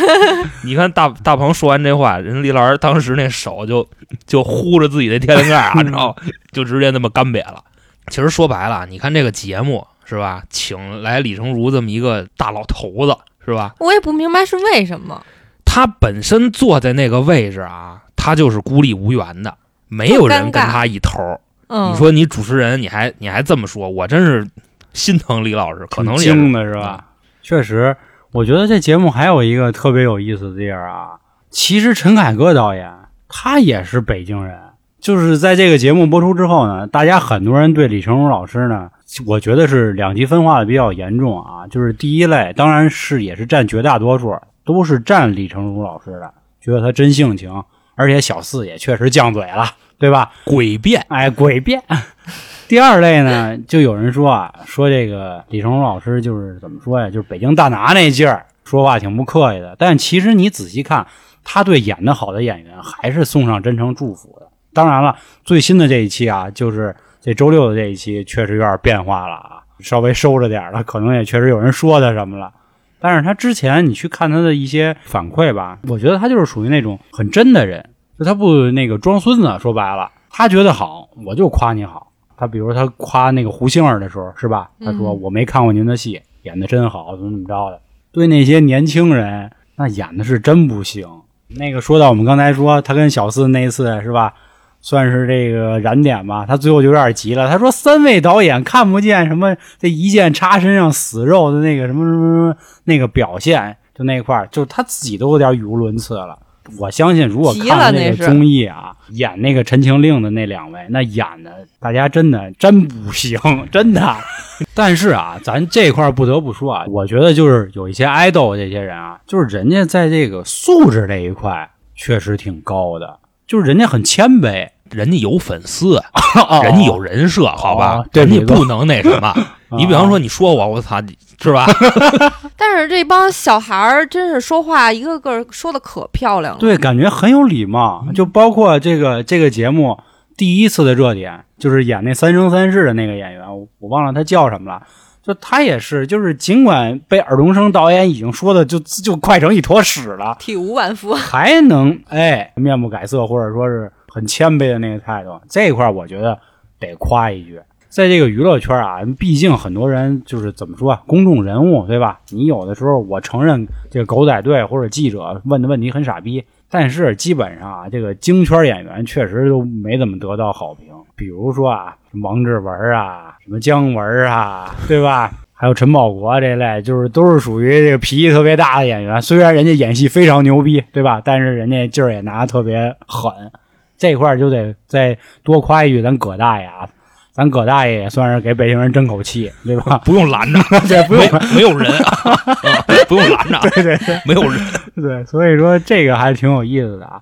你看大大鹏说完这话，人李老师当时那手就就呼着自己的天灵盖啊，然后就直接那么干瘪了。其实说白了，你看这个节目是吧，请来李成儒这么一个大老头子是吧？我也不明白是为什么。他本身坐在那个位置啊，他就是孤立无援的，没有人跟他一头儿。嗯，你说你主持人，你还你还这么说，我真是心疼李老师，可能精是的是吧？确实，我觉得这节目还有一个特别有意思的地儿啊。其实陈凯歌导演他也是北京人，就是在这个节目播出之后呢，大家很多人对李成儒老师呢，我觉得是两极分化的比较严重啊。就是第一类，当然是也是占绝大多数，都是占李成儒老师的，觉得他真性情，而且小四也确实犟嘴了，对吧？诡辩。哎，诡辩。第二类呢，就有人说啊，说这个李成儒老师就是怎么说呀，就是北京大拿那劲儿，说话挺不客气的。但其实你仔细看，他对演的好的演员还是送上真诚祝福的。当然了，最新的这一期啊，就是这周六的这一期，确实有点变化了啊，稍微收着点了，可能也确实有人说他什么了。但是他之前你去看他的一些反馈吧，我觉得他就是属于那种很真的人，就他不那个装孙子。说白了，他觉得好，我就夸你好。他比如他夸那个胡杏儿的时候，是吧？他说、嗯我没看过您的戏，演的真好，怎么怎么着的。对那些年轻人，那演的是真不行。那个说到我们刚才说他跟小四那一次是吧，算是这个燃点吧。他最后就有点急了，他说三位导演看不见什么这一剑插身上死肉的那个什么什么什么那个表现，就那块儿，就他自己都有点语无伦次了。我相信，如果看了那个综艺啊，演那个《陈情令》的那两位，那演的大家真的真不行，真的。但是啊，咱这块儿不得不说啊，我觉得就是有一些爱豆这些人啊，就是人家在这个素质这一块确实挺高的，就是人家很谦卑，人家有粉丝，人家有人设，好吧哦，人家不能那什么。你比方说，你说我，我操，你是吧？但是这帮小孩儿真是说话一个个说的可漂亮了。对，感觉很有礼貌。就包括这个这个节目第一次的热点，就是演那《三生三世》的那个演员，我我忘了他叫什么了。就他也是，就是尽管被尔冬升导演已经说的就就快成一坨屎了，体无完肤。还能哎面不改色，或者说是很谦卑的那个态度，这一块儿我觉得得夸一句。在这个娱乐圈啊，毕竟很多人就是怎么说啊，公众人物对吧？你有的时候我承认这个狗仔队或者记者问的问题很傻逼，但是基本上啊，这个京圈演员确实都没怎么得到好评。比如说啊，王志文啊，什么姜文啊，对吧？还有陈宝国这类，就是都是属于这个脾气特别大的演员。虽然人家演戏非常牛逼，对吧？但是人家劲儿也拿得特别狠。这块儿就得再多夸一句，咱葛大爷啊，咱葛大爷也算是给北京人争口气，对吧？不用拦着，对，不用没没有人啊，不用拦着，对对对没有人。对，所以说这个还挺有意思的啊。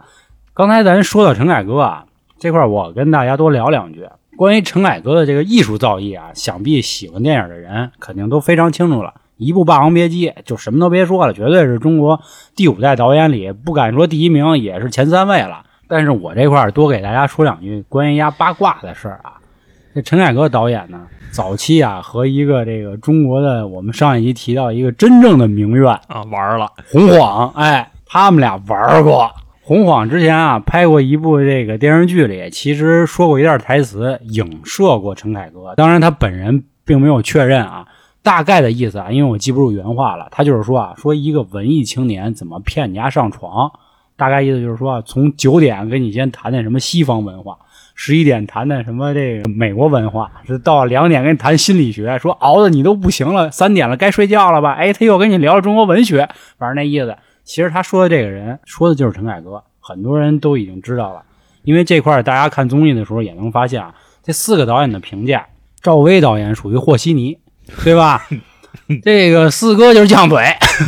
刚才咱说到陈凯歌啊，这块儿我跟大家多聊两句。关于陈凯歌的这个艺术造诣啊，想必喜欢电影的人肯定都非常清楚了。一部《霸王别姬》就什么都别说了，绝对是中国第五代导演里不敢说第一名，也是前三位了。但是我这块儿多给大家说两句关于压八卦的事儿啊。这陈凯歌导演呢，早期啊和一个这个中国的我们上一集提到一个真正的名媛啊，玩了，洪晃，哎，他们俩玩过。洪晃之前啊拍过一部这个电视剧里，其实说过一段台词，影射过陈凯歌。当然他本人并没有确认啊，大概的意思啊，因为我记不住原话了。他就是说啊，说一个文艺青年怎么骗你家上床，大概意思就是说啊，从九点跟你先谈谈什么西方文化，十一点谈谈什么这个美国文化，是到两点跟你谈心理学，说熬的你都不行了，三点了该睡觉了吧？哎，他又跟你聊聊中国文学，反正那意思。其实他说的这个人说的就是陈凯歌，很多人都已经知道了。因为这块儿大家看综艺的时候也能发现啊，这四个导演的评价，赵薇导演属于和稀泥，对吧？这个四哥就是犟嘴，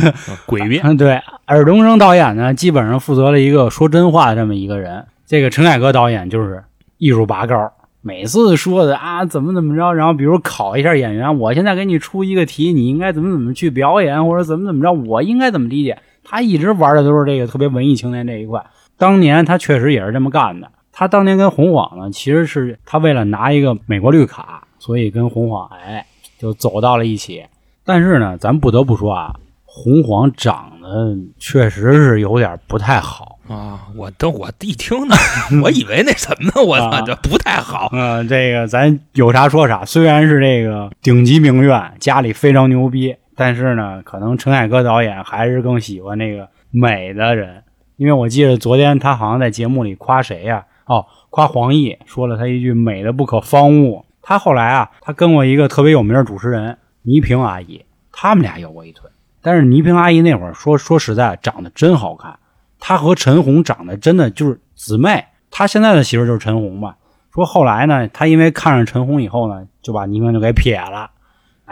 诡辩。嗯，对，尔冬升导演呢，基本上负责了一个说真话的这么一个人。这个陈凯歌导演就是艺术拔高，每次说的啊怎么怎么着，然后比如考一下演员，我现在给你出一个题，你应该怎么怎么去表演，或者怎么怎么着，我应该怎么理解。他一直玩的都是这个特别文艺青年这一块。当年他确实也是这么干的。他当年跟洪晃呢，其实是他为了拿一个美国绿卡，所以跟洪晃哎就走到了一起。但是呢，咱不得不说啊，洪晃长得确实是有点不太好。啊，我都我一听呢，我以为那什么呢，我操，啊这不太好。嗯、这个咱有啥说啥。虽然是这个顶级名媛，家里非常牛逼，但是呢，可能陈凯歌导演还是更喜欢那个美的人。因为我记得昨天他好像在节目里夸谁呀、哦，夸黄奕，说了他一句“美的不可方物”。他后来啊，他跟我一个特别有名的主持人倪萍阿姨，他们俩有过一腿。但是倪萍阿姨那会儿说说实在，长得真好看。她和陈红长得真的就是姊妹。她现在的媳妇就是陈红嘛。说后来呢，他因为看上陈红以后呢，就把倪萍就给撇了，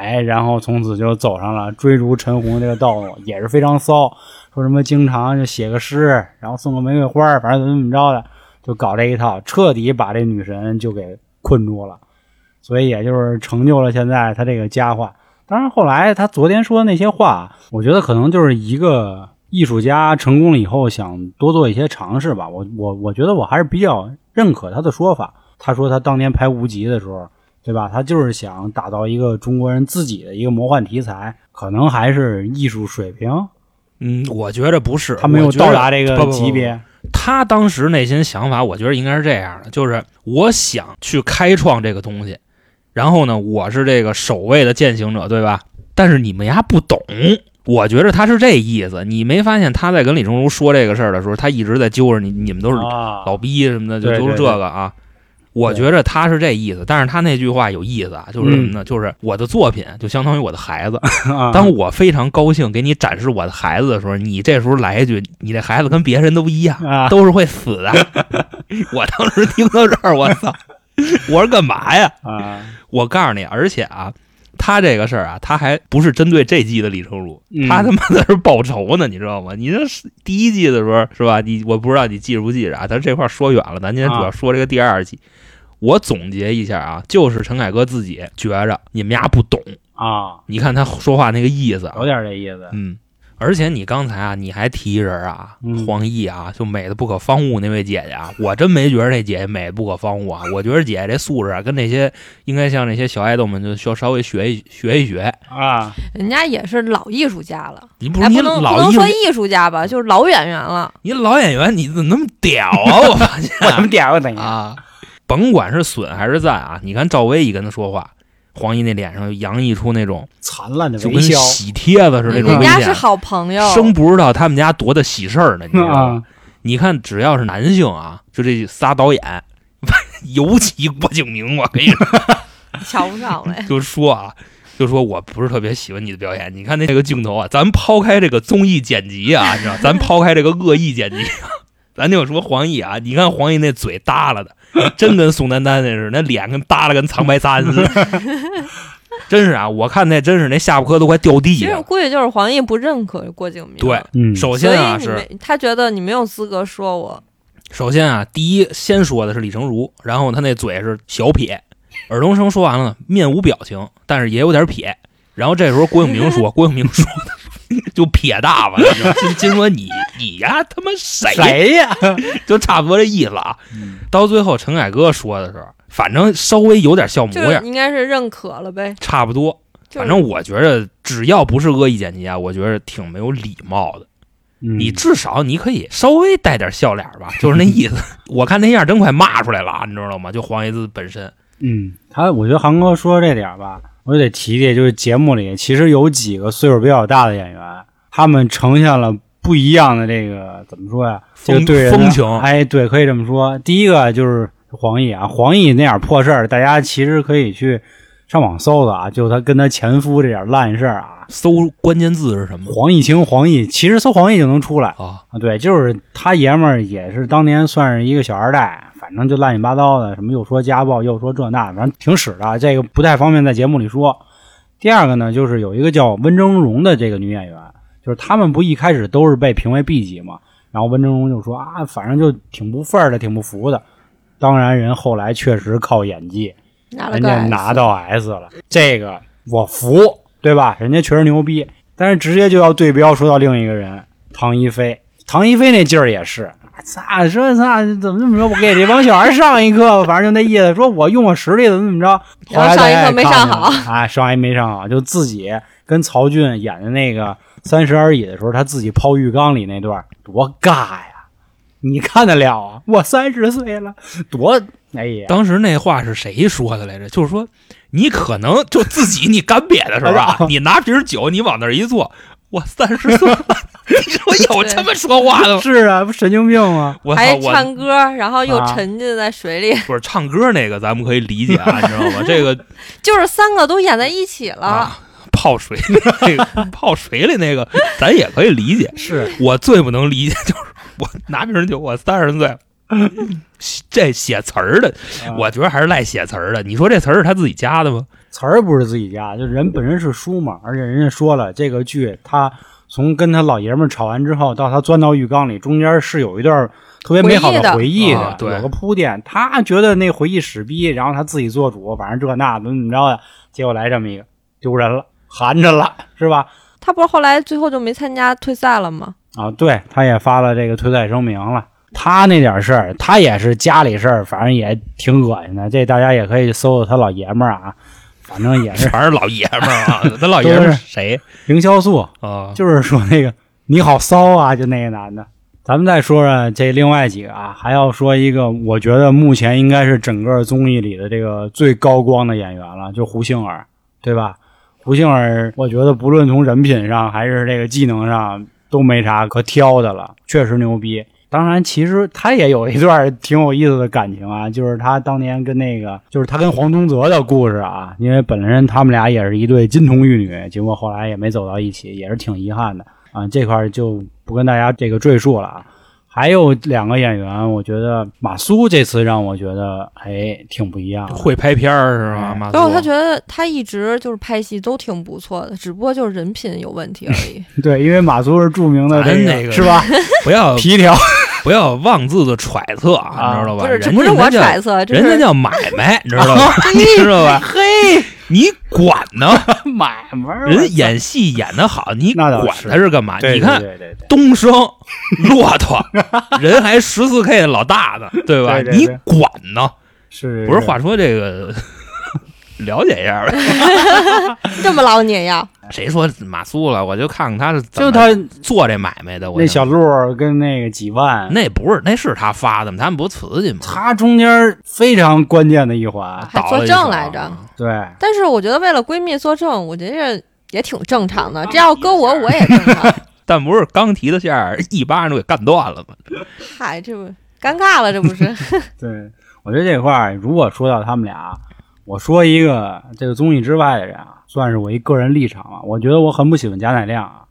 哎，然后从此就走上了追逐陈红这个道路，也是非常骚。说什么经常就写个诗，然后送个玫瑰花，反正怎么怎么着的，就搞这一套，彻底把这女神就给困住了。所以也就是成就了现在他这个佳话。当然后来他昨天说的那些话，我觉得可能就是一个艺术家成功了以后想多做一些尝试吧。我我我觉得我还是比较认可他的说法。他说他当年拍无极的时候，对吧？他就是想打造一个中国人自己的一个魔幻题材，可能还是艺术水平嗯，我觉着不是，他没有到达这个不不不级别。他当时内心想法，我觉得应该是这样的，就是我想去开创这个东西，然后呢，我是这个首位的践行者，对吧？但是你们丫不懂，我觉得他是这意思。你没发现他在跟李成儒说这个事儿的时候，他一直在揪着你，你们都是啊，老逼什么的，就都是这个啊。我觉着他是这意思，但是他那句话有意思啊，就是什么嗯呢？就是我的作品就相当于我的孩子，啊当我非常高兴给你展示我的孩子的时候，你这时候来一句，你这孩子跟别人都一样，啊都是会死的。我当时听到这儿，我操！我说干嘛呀？啊，我告诉你，而且啊，他这个事儿啊，他还不是针对这季的李成儒，嗯他他妈的是报仇呢，你知道吗？你这是第一季的时候是吧？你我不知道你记不记着啊？咱这块儿说远了，咱今天主要说这个第二季。我总结一下啊，就是陈凯歌自己觉着你们丫不懂，啊，你看他说话那个意思啊，有点这意思。嗯，而且你刚才啊，你还提一人啊，嗯黄奕啊，就美的不可方物那位姐姐啊，我真没觉得那姐姐美得不可方物啊，我觉得姐姐这素质啊，跟那些应该像那些小爱豆们就需要稍微学一学一学。啊，人家也是老艺术家了，你不能不老艺术能说艺术家吧，就是老演员了。你老演员，你怎么那么屌啊？我发现 我他妈点我等一下啊，甭管是损还是赞啊，你看赵薇一跟他说话，黄奕那脸上洋溢出那种灿烂的就跟微笑喜帖子似的那种人家是好朋友，生不知道他们家多大喜事儿呢，你知道吗？啊，你看，只要是男性啊，就这仨导演，尤其郭敬明，我跟你说，瞧不上了。就说啊，就说我不是特别喜欢你的表演。你看那个镜头啊，咱抛开这个综艺剪辑啊，你知道，咱抛开这个恶意剪辑，咱就说黄奕啊，你看黄奕那嘴耷拉的，真跟宋丹丹那似的，那脸跟耷拉跟藏白山 似的。真是啊，我看那真是那下巴颏都快掉地其实上。估计就是黄奕不认可郭敬明，对，嗯，首先啊是他觉得你没有资格说我。首先啊，第一先说的是李成儒，然后他那嘴是小撇，尔冬升说完了，面无表情，但是也有点撇。然后这时候郭敬明说，郭敬明说 就撇大发了，你知道金 金说你你呀他妈谁呀？谁呀？就差不多这意思啊。到最后陈凯歌说的时候，反正稍微有点笑模样，应该是认可了呗。差不多。反正我觉得，只要不是恶意剪辑啊，我觉得挺没有礼貌的。嗯你至少你可以稍微带点笑脸吧，就是那意思。我看那样真快骂出来了，你知道吗？就黄奕字本身，嗯，他我觉得韩哥说这点儿吧，我得提提，就是节目里其实有几个岁数比较大的演员，他们呈现了不一样的这个怎么说呀？这个风对人风情哎，对，可以这么说。第一个就是黄奕啊，黄奕那点破事儿，大家其实可以去上网搜的啊，就他跟他前夫这点烂事儿啊。搜关键字是什么黄毅清、黄奕，其实搜黄奕就能出来啊？啊。对，就是他爷们儿也是当年算是一个小二代，反正就乱七八糟的，什么又说家暴，又说这那，反正挺屎的。这个不太方便在节目里说。第二个呢，就是有一个叫温峥嵘的这个女演员，就是他们不一开始都是被评为 B 级嘛，然后温峥嵘就说啊，反正就挺不忿儿的，挺不服的。当然，人后来确实靠演技，人拿了个家拿到 S 了，这个我服，对吧？人家确实牛逼，但是直接就要对标说到另一个人唐一菲，唐一菲那劲儿也是。咋说咋怎么这么说？我给这帮小孩上一课，反正就那意思，说我用我实力怎么怎么着。后来上一课没上好了，哎，上一没上好，就自己跟曹骏演的那个《三十而已》的时候，他自己泡浴缸里那段多尬呀！你看得了啊？我三十岁了，多哎呀！当时那话是谁说的来着？就是说，你可能就自己你干瘪的时候啊，你拿瓶酒，你往那儿一坐，我三十岁了，你说有这么说话的吗？是啊，不神经病吗？我还唱歌，然后又啊沉浸在水里，不是唱歌那个，咱们可以理解啊，你知道吗？这个就是三个都演在一起了。啊，泡水里那个 泡水里那个，咱也可以理解。是我最不能理解就是我拿瓶酒，我三十岁，这写词儿的，啊我觉得还是赖写词儿的。你说这词儿是他自己加的吗？词儿不是自己加，就人本身是书嘛，而且人家说了，这个剧他从跟他老爷们儿吵完之后，到他钻到浴缸里，中间是有一段特别美好的回忆的，啊对有个铺垫。他觉得那回忆屎逼，然后他自己做主，反正这那怎么怎么着的，结果来这么一个丢人了，寒碜了，是吧？他不是后来最后就没参加退赛了吗？啊，对，他也发了这个退赛声明了。他那点事儿，他也是家里事儿，反正也挺恶心的。这大家也可以搜搜他老爷们儿啊，反正也是全是老爷们儿啊，他老爷们儿是谁凌潇肃，啊？就是说那个你好骚啊，就那个男的。咱们再说说这另外几个啊，还要说一个，我觉得目前应该是整个综艺里的这个最高光的演员了，就胡杏儿，对吧？胡杏儿，我觉得不论从人品上还是这个技能上都没啥可挑的了，确实牛逼。当然，其实他也有一段挺有意思的感情啊，就是他当年跟那个，就是他跟黄宗泽的故事啊。因为本身他们俩也是一对金童玉女，结果后来也没走到一起，也是挺遗憾的啊。这块就不跟大家这个赘述了啊。还有两个演员，我觉得马苏这次让我觉得哎挺不一样的，会拍片儿是吧？马苏然后他觉得他一直就是拍戏都挺不错的，只不过就是人品有问题而已。对，因为马苏是著名的这咱那个是吧？不要皮条 不要妄自的揣测啊，啊你知道吧？不是，不是我家叫揣测，这人家叫买卖，你知道吧？你知道吧？嘿，你管呢？买卖人演戏演得好，你管他是干嘛？你看东升、骆驼，人还十四 K 的老大呢，对吧？你管呢？是不是，话说这个，了解一下呗。这么老你也要？谁说马苏了？我就看看他是怎么就他做这买卖的。我那小鹿跟那个几万，那不是那是他发的吗？他们不瓷器吗？他中间非常关键的一环，还作证来着。对，但是我觉得为了闺蜜作证，我觉得也挺正常的。这要搁我，我也正常。但不是刚提的线儿，一巴掌就给干断了吗？嗨，这不尴尬了，这不是？对，我觉得这块儿，如果说到他们俩，我说一个这个综艺之外的人啊，算是我一个人立场啊。我觉得我很不喜欢贾乃亮啊，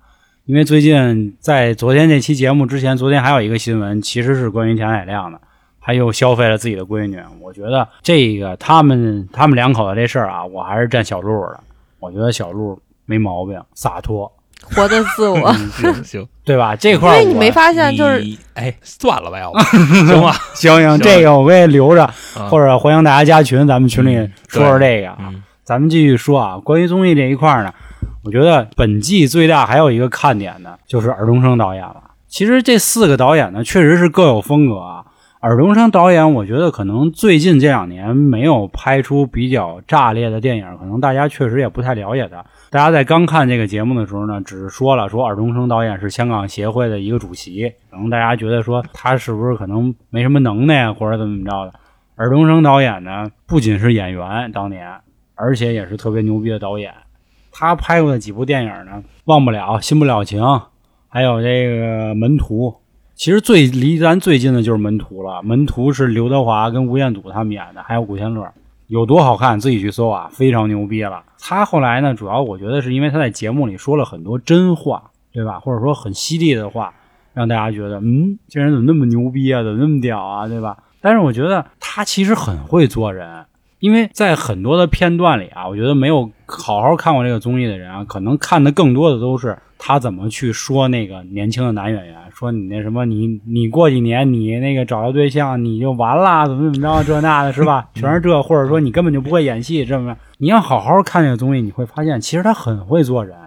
因为最近在昨天这期节目之前，昨天还有一个新闻，其实是关于贾乃亮的，他又消费了自己的闺女。我觉得这个他们他们两口子这事儿啊，我还是站小鹿的。我觉得小鹿没毛病，洒脱，活的自我。行行，对吧？这块儿为你没发现，就是你哎，算了吧，要不 行吧？行行，这个我给留着，啊或者欢迎大家加群，咱们群里嗯说说这个啊。嗯咱们继续说啊，关于综艺这一块儿呢，我觉得本季最大还有一个看点呢，就是尔冬升导演了。其实这四个导演呢，确实是各有风格啊。尔冬升导演，我觉得可能最近这两年没有拍出比较炸裂的电影，可能大家确实也不太了解他。大家在刚看这个节目的时候呢，只是说了说尔冬升导演是香港协会的一个主席，可能大家觉得说他是不是可能没什么能耐，或者怎么怎么着的。尔冬升导演呢，不仅是演员，当年而且也是特别牛逼的导演。他拍过的几部电影呢，忘不了《新不了情》，还有这个《门徒》。其实最离咱最近的就是《门徒》了，《门徒》是刘德华跟吴彦祖他们演的，还有古天乐，有多好看自己去搜啊，非常牛逼了。他后来呢，主要我觉得是因为他在节目里说了很多真话，对吧？或者说很犀利的话，让大家觉得，嗯，这人怎么那么牛逼啊，怎么那么屌啊，对吧？但是我觉得他其实很会做人，因为在很多的片段里啊，我觉得没有好好看过这个综艺的人啊，可能看的更多的都是他怎么去说那个年轻的男演员，说你那什么，你你过几年你那个找到对象你就完了，怎么怎么着这那的，是吧？全是这，或者说你根本就不会演戏，这么你要好好看这个综艺，你会发现其实他很会做人，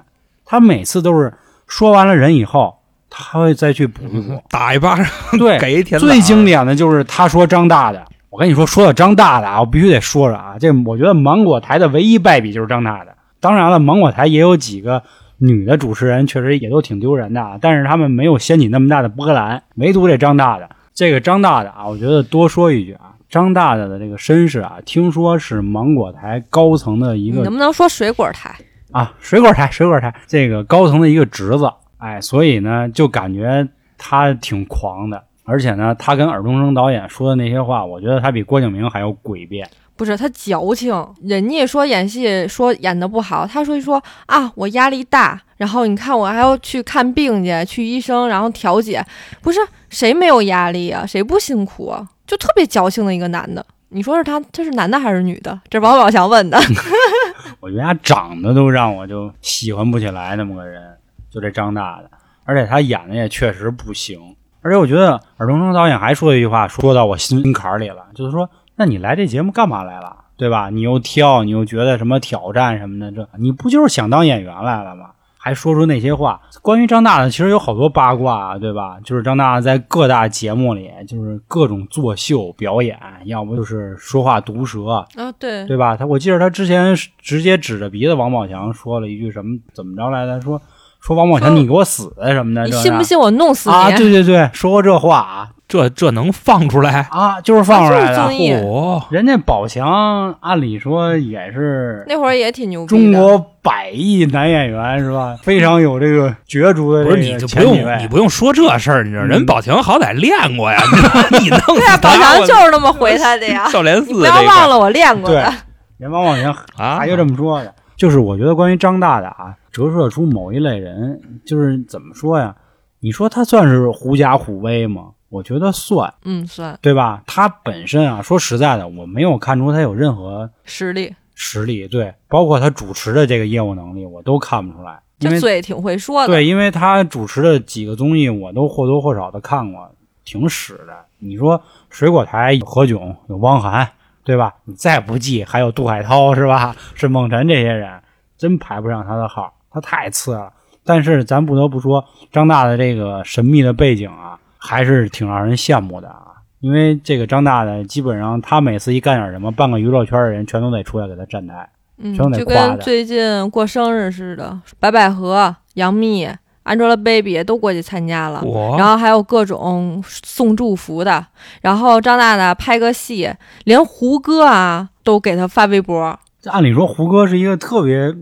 他每次都是说完了人以后，他会再去补一补。打一巴掌，对，给一天最经典的就是他说张大大，我跟你说，说到张大大啊，我必须得说说啊，这我觉得芒果台的唯一败笔就是张大大。当然了，芒果台也有几个女的主持人，确实也都挺丢人的啊，但是他们没有掀起那么大的波澜，唯独这张大大。这个张大大啊，我觉得多说一句啊，张大大的这个身世啊，听说是芒果台高层的一个你能不能说水果台？啊，水果台，水果台，这个高层的一个侄子，哎，所以呢，就感觉他挺狂的，而且呢，他跟尔冬升导演说的那些话，我觉得他比郭敬明还要诡辩。不是他矫情，人家说演戏说演的不好，他说一说啊，我压力大，然后你看我还要去看病去，去医生，然后调解，不是谁没有压力啊，谁不辛苦啊？就特别矫情的一个男的，你说是他，他是男的还是女的？这是王宝强问的。我觉得他长得都让我就喜欢不起来那么个人，就这张大大，而且他演的也确实不行。而且我觉得尔冬升导演还说了一句话，说到我心坎儿里了，就是说，那你来这节目干嘛来了？对吧？你又跳，你又觉得什么挑战什么的，这你不就是想当演员来了吗？还说出那些话。关于张大大，其实有好多八卦，对吧？就是张大大在各大节目里，就是各种作秀表演，要不就是说话毒舌，啊，对，对吧？他我记得他之前直接指着鼻子王宝强说了一句什么怎么着来着？说说王宝强你给我死什么的，你信不信我弄死你？啊？对对对，说过这话啊这这能放出来？啊，就是放出来的嚯，人家宝强按理说也是那会儿也挺牛逼中。国百亿男演员是吧？非常有这个角逐的不是你就不用你不用说这事儿，你知道嗯人宝强好歹练过呀，你弄对啊，死他宝强我就是那么回他的呀。少林寺不要忘了我练过对的。人王宝强啊，还就这么说的。就是我觉得关于张大大啊，折射出某一类人，就是怎么说呀？你说他算是狐假虎威吗？我觉得算，嗯，算对吧？他本身啊，说实在的，我没有看出他有任何实力，实力，对，包括他主持的这个业务能力，我都看不出来。因为这嘴挺会说的。对，因为他主持的几个综艺，我都或多或少的看过，挺屎的。你说水果台有何炅，有汪涵，对吧？你再不济还有杜海涛，是吧？是孟晨这些人，真排不上他的号，他太次了。但是咱不得不说，张大的这个神秘的背景啊，还是挺让人羡慕的啊。因为这个张大的，基本上他每次一干点什么，半个娱乐圈的人全都得出来给他站台。嗯全都，得就跟最近过生日似的，白百合、杨幂、Angelababy 都过去参加了。然后还有各种送祝福的，然后张大大拍个戏，连胡歌啊都给他发微博，这按理说，胡歌是一个特别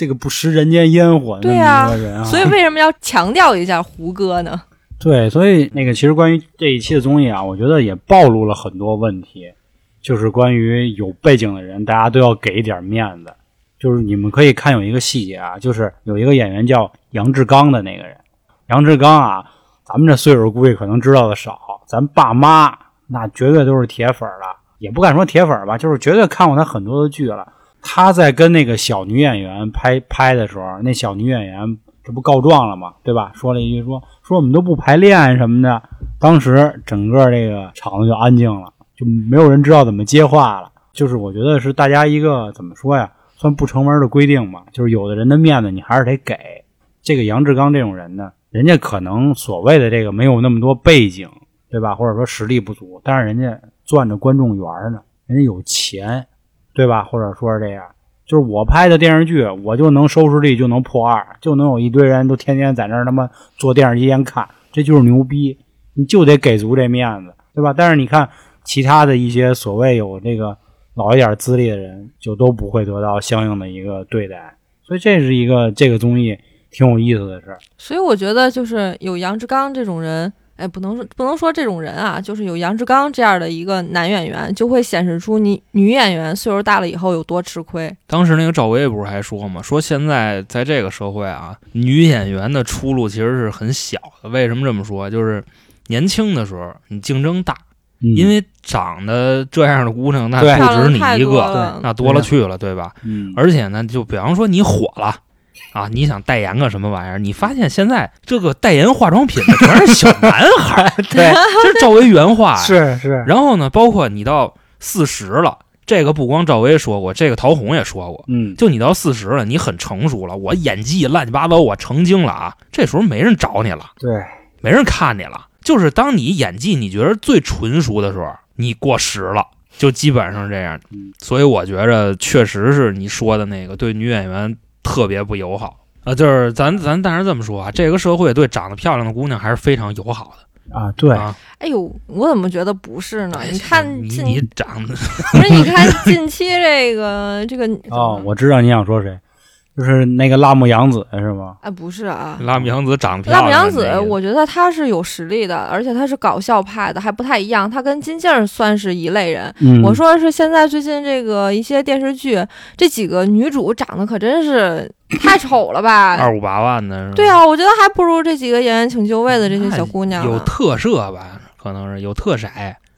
这个不食人间烟火的一个人啊。所以为什么要强调一下胡歌呢？对，所以那个其实关于这一期的综艺啊，我觉得也暴露了很多问题，就是关于有背景的人，大家都要给一点面子。就是你们可以看有一个细节啊，就是有一个演员叫杨志刚的那个人，杨志刚啊，咱们这岁数估计可能知道的少，咱爸妈那绝对都是铁粉了，也不敢说铁粉吧，就是绝对看过他很多的剧了。他在跟那个小女演员拍拍的时候，那小女演员这不告状了吗？对吧？说了一句说说我们都不排练什么的，当时整个这个场子就安静了，就没有人知道怎么接话了。就是我觉得是大家一个怎么说呀，算不成文的规定吧，就是有的人的面子你还是得给。这个杨志刚这种人呢，人家可能所谓的这个没有那么多背景，对吧？或者说实力不足，但是人家攥着观众缘呢，人家有钱，对吧？或者说是这样，就是我拍的电视剧，我就能收视率就能破二，就能有一堆人都天天在那儿他妈坐电视机前看，这就是牛逼，你就得给足这面子，对吧？但是你看其他的一些所谓有这个老一点资历的人，就都不会得到相应的一个对待，所以这是一个这个综艺挺有意思的事儿。所以我觉得就是有杨志刚这种人，哎，不能说不能说这种人啊，就是有杨志刚这样的一个男演员，就会显示出你女演员岁数大了以后有多吃亏。当时那个赵薇不是还说嘛，说现在在这个社会啊，女演员的出路其实是很小的。为什么这么说？就是年轻的时候你竞争大，嗯因为长得这样的姑娘，那对不止你太一个，多了那多了去了，对吧？嗯，而且呢，就比方说你火了啊，你想代言个什么玩意儿，你发现现在这个代言化妆品的全是小男孩儿，对，这是赵薇原话。是是，然后呢，包括你到四十了，这个不光赵薇说过，这个陶虹也说过。嗯，就你到四十了，你很成熟了，我演技乱七八糟，我成精了啊！这时候没人找你了，对，没人看你了。就是当你演技你觉得最纯熟的时候，你过时了，就基本上这样嗯。所以我觉着确实是你说的那个对女演员特别不友好啊。就是咱咱但是这么说啊，这个社会对长得漂亮的姑娘还是非常友好的啊，对，啊。哎呦，我怎么觉得不是呢？你看你近，你长得不是你看近期这个这个哦，我知道你想说谁，就是那个辣目洋子是吗？哎不是啊，辣目洋子长得漂拉姆洋子，我觉得她是有实力的，而且她是搞笑派的，还不太一样。她跟金靖算是一类人。嗯，我说的是现在最近这个一些电视剧，这几个女主长得可真是 太丑了吧？二五八万的是吧？对啊，我觉得还不如这几个演员请就位的这些小姑娘呢有特色吧，可能是有特色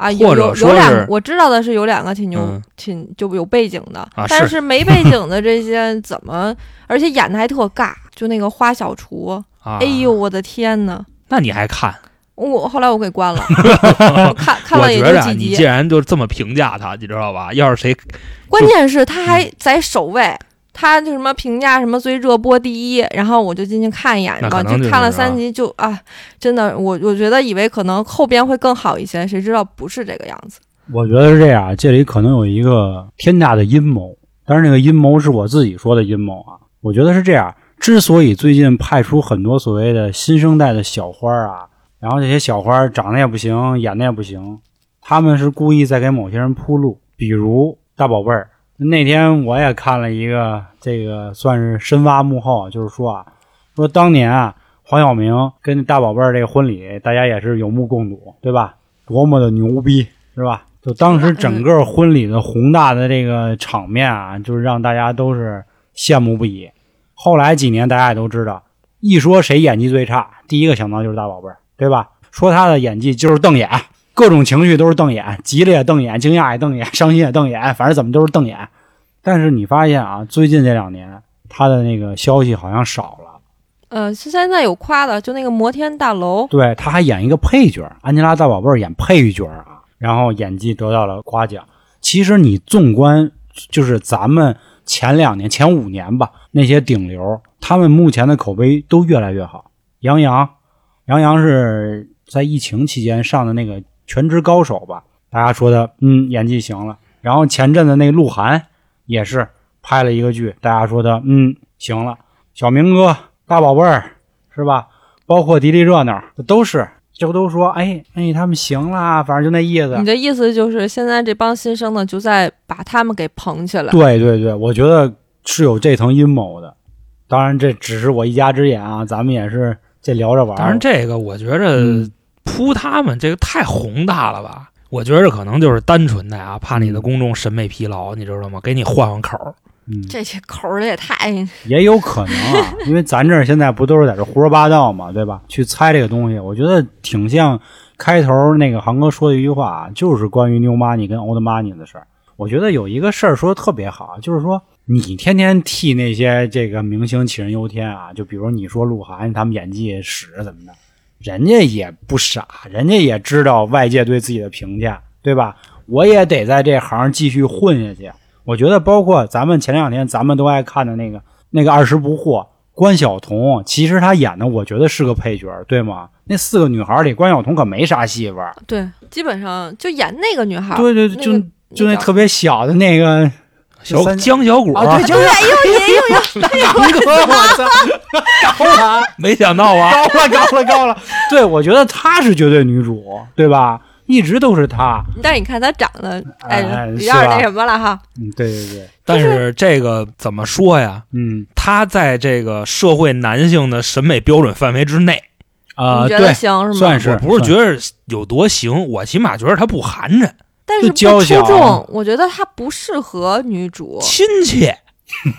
啊，有有有两个，我知道的是有两个挺牛、嗯挺就有背景的，啊但是没背景的这些怎么，而且演的还特尬，就那个花小厨，啊。哎呦，我的天呐！那你还看？我后来我给关了，我看看了也就几集你既。然就这么评价他，你知道吧？要是谁关键是他还在首位，他就什么评价什么最热播第一，然后我就进去看一眼嘛，那可能就看了啊三集就啊，真的，我我觉得以为可能后边会更好一些，谁知道不是这个样子。我觉得是这样，这里可能有一个天大的阴谋，但是那个阴谋是我自己说的阴谋啊。我觉得是这样，之所以最近派出很多所谓的新生代的小花啊，然后这些小花长得也不行，演的也不行，他们是故意在给某些人铺路，比如大宝贝儿。那天我也看了一个，这个算是深挖幕后，就是说啊，说当年啊，黄晓明跟大宝贝儿这个婚礼，大家也是有目共睹，对吧？多么的牛逼，是吧？就当时整个婚礼的宏大的这个场面啊，就是让大家都是羡慕不已。后来几年，大家也都知道，一说谁演技最差，第一个想到就是大宝贝儿，对吧？说他的演技就是瞪眼，各种情绪都是瞪眼，急了也瞪眼，惊讶也瞪眼，伤心也瞪眼，反正怎么都是瞪眼。但是你发现啊，最近这两年他的那个消息好像少了。呃，是现在有夸的，就那个摩天大楼，对，他还演一个配角，安吉拉大宝贝儿演配角啊，然后演技得到了夸奖。其实你纵观，就是咱们前两年、前五年吧，那些顶流，他们目前的口碑都越来越好。杨洋，杨洋是在疫情期间上的那个《全职高手》吧，大家说的，嗯，演技行了。然后前阵子那鹿晗也是拍了一个剧，大家说的，嗯，行了。小明哥、大宝贝儿是吧？包括迪丽热闹，这都是，这不都说，哎哎，他们行啦，反正就那意思你。的意思就是现在这帮新生呢就在把他们给捧起来。对对对，我觉得是有这层阴谋的。当然，这只是我一家之言啊，咱们也是这聊着玩儿。当然，这个我觉着嗯扑他们这个太宏大了吧？我觉着可能就是单纯的啊，怕你的公众审美疲劳，你知道吗？给你换换口儿。嗯，这些口儿的也太……也有可能啊，因为咱这儿现在不都是在这胡说八道嘛，对吧？去猜这个东西，我觉得挺像开头那个航哥说的一句话啊，就是关于 New Money 跟 Old Money 的事儿。我觉得有一个事儿说的特别好，就是说你天天替那些这个明星杞人忧天啊，就比如你说鹿晗他们演技屎怎么的，人家也不傻，人家也知道外界对自己的评价，对吧？我也得在这行继续混下去。我觉得，包括咱们前两天咱们都爱看的那个那个二十不惑，关晓彤，其实她演的我觉得是个配角，对吗？那四个女孩里，关晓彤可没啥戏份。对，基本上就演那个女孩对。对对，就那个就那特别小的那个小三江小果，啊，对，就是杨哥，我操，高了，没想到啊，高了，高了，高了。对，我觉得她是绝对女主，对吧？一直都是她。但是你看她长得，哎有点那什么了哈。嗯，对对对，但是这个怎么说呀？嗯他在这个社会男性的审美标准范围之内，啊，你觉得对，行是吗？算是我不是觉得有多行，我起码觉得她不寒碜，但是不出小众，我觉得她不适合女主。亲切，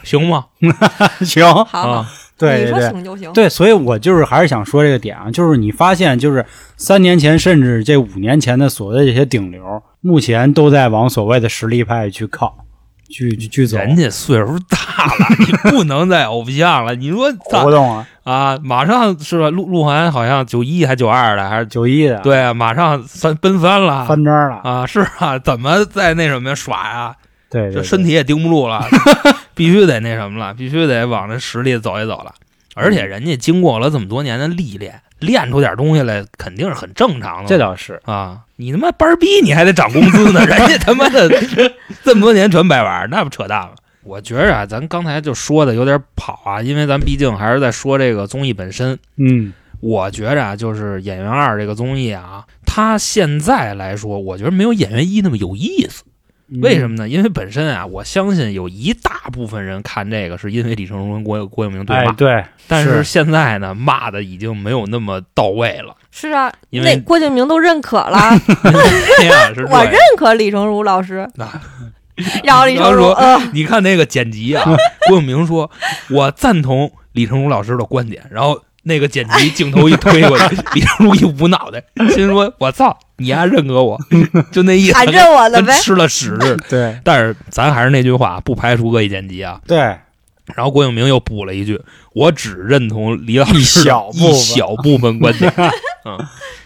行吗？行，好，啊，你说对对对行就行。对，所以我就是还是想说这个点啊，就是你发现就是三年前甚至这五年前的所谓的这些顶流，目前都在往所谓的实力派去靠，去去去走，人家岁数大了，你不能再偶像了。你说活咋动啊，啊？马上是吧？鹿鹿晗好像九一还九二的，还是九一的，，对啊？马上三奔三了翻章了，啊！是啊，怎么在那什么呀耍呀？对对对，这身体也盯不住了，必须得那什么了，必须得往这实力走一走了。而且人家经过了这么多年的历练，练出点东西来，肯定是很正常的。这倒是，啊，你他妈班逼，你还得涨工资呢，人家他妈的这么多年全白玩，那不扯淡了。我觉着啊，咱刚才就说的有点跑啊，因为咱毕竟还是在说这个综艺本身。嗯我觉着啊，就是《演员二》这个综艺啊，它现在来说，我觉得没有《演员一》那么有意思。为什么？呢？因为本身啊，我相信有一大部分人看这个是因为李成儒跟郭郭敬明对骂，，哎对，但是是现在呢，骂的已经没有那么到位了。是啊，因为郭敬明都认可了 我认可李成儒老师。那 然后李成儒，你看那个剪辑啊，郭永明说：“我赞同李成儒老师的观点。”然后那个剪辑镜头一推过去，李成儒一捂脑袋，心说：“我操，你还认可我？”就那意思，俺认我了呗。跟吃了屎似的。对但是咱还是那句话，不排除恶意剪辑啊。对，然后郭敬明又补了一句：“我只认同李老一师的小一小部分观点。”嗯，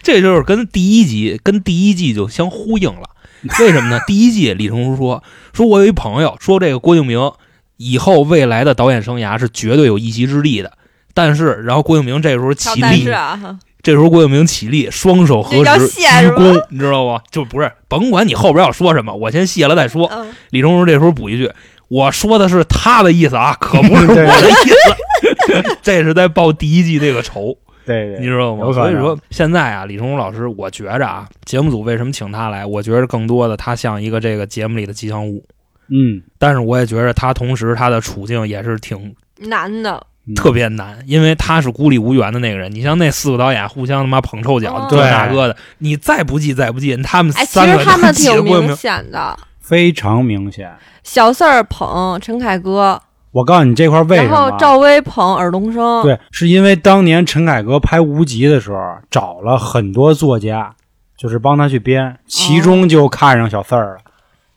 这就是跟第一集跟第一季就相呼应了。为什么呢？第一季李成儒说：“说我有一朋友说这个郭敬明以后未来的导演生涯是绝对有一席之地的。”但是，然后郭敬明这时候起立 这时候郭敬明起立，双手合十，鞠躬，你知道吗？就不是，甭管你后边要说什么，我先谢了再说。嗯，李成儒这时候补一句：“我说的是他的意思啊，可不是 我的意思。”这是在报第一季这个仇，对对，你知道吗？所以说现在啊，李成儒老师，我觉着啊，节目组为什么请他来？我觉着更多的他像一个这个节目里的吉祥物，嗯，但是我也觉着他同时他的处境也是挺难的，嗯特别难，因为他是孤立无援的那个人。你像那四个导演互相他妈捧臭脚，哦这那个的，你再不济再不济，他们哎，其三个实他们挺 明显的。非常明显。小四儿捧陈凯歌，我告诉你这块为什然么？后赵薇捧尔冬升。对，是因为当年陈凯歌拍《无极》的时候，找了很多作家，就是帮他去编，其中就看上小四儿了。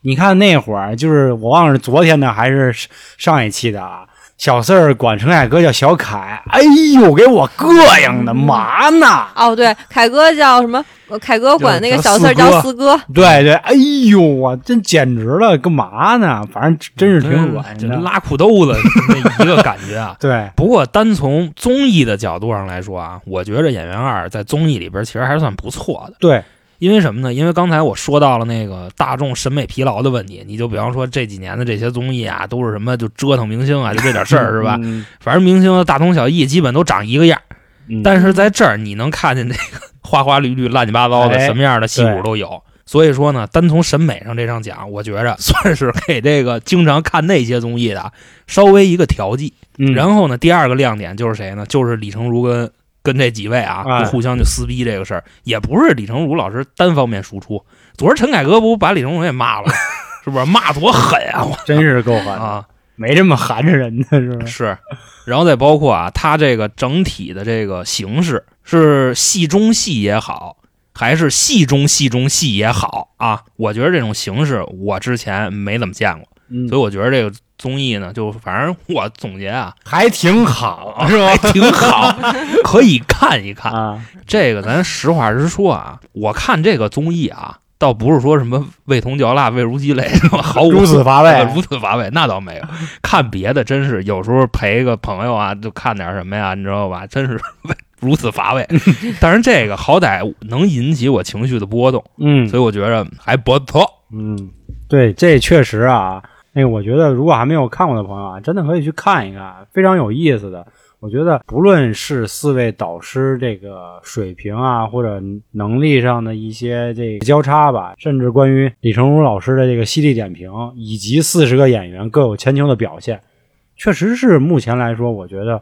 你看那会儿，就是我忘了是昨天的还是上一期的啊。小四儿管陈凯歌叫小凯，哎呦，给我膈应的，嘛呢？哦，对，凯哥叫什么？呃凯哥管那个小四儿叫叫四哥。对对，哎呦，我真简直了，干嘛呢？反正真是挺恶心的。。就拉裤兜子那一个感觉啊 对，不过，单从综艺的角度上来说啊，我觉着《演员二》在综艺里边其实还是算不错的。对，因为什么呢？因为刚才我说到了那个大众审美疲劳的问题，你就比方说这几年的这些综艺啊，都是什么就折腾明星啊，就这点事儿是吧？嗯？反正明星大同小异，基本都长一个样但是在这儿你能看见那个花花绿绿、乱七八糟的，哎什么样的戏骨都有。所以说呢，单从审美上这上讲，我觉着算是给这个经常看那些综艺的稍微一个调剂。嗯然后呢，第二个亮点就是谁呢？就是李成儒跟跟这几位啊，互相就撕逼这个事儿，也不是李成儒老师单方面输出。昨儿陈凯歌不把李成儒也骂了，是不是？骂多狠啊！我真是够狠，啊，没这么含着人的，是吧？是。然后再包括啊，他这个整体的这个形式是戏中戏也好，还是戏中戏中戏也好啊，我觉得这种形式我之前没怎么见过，嗯所以我觉得这个综艺呢，就反正我总结啊，还挺好，是吧？挺好，可以看一看。啊，这个咱实话实说啊，我看这个综艺啊，倒不是说什么味同嚼蜡、味如鸡肋？毫无如此乏味呃如此乏味，那倒没有。看别的真是有时候陪个朋友啊，就看点什么呀，你知道吧？真是如此乏味。但是这个好歹能引起我情绪的波动，嗯所以我觉着还不错。嗯，对，这确实啊，那个我觉得如果还没有看过的朋友啊，真的可以去看一看，非常有意思的。我觉得不论是四位导师这个水平啊，或者能力上的一些这个交叉吧，甚至关于李成儒老师的这个犀利点评，以及四十个演员各有千秋的表现，确实是目前来说我觉得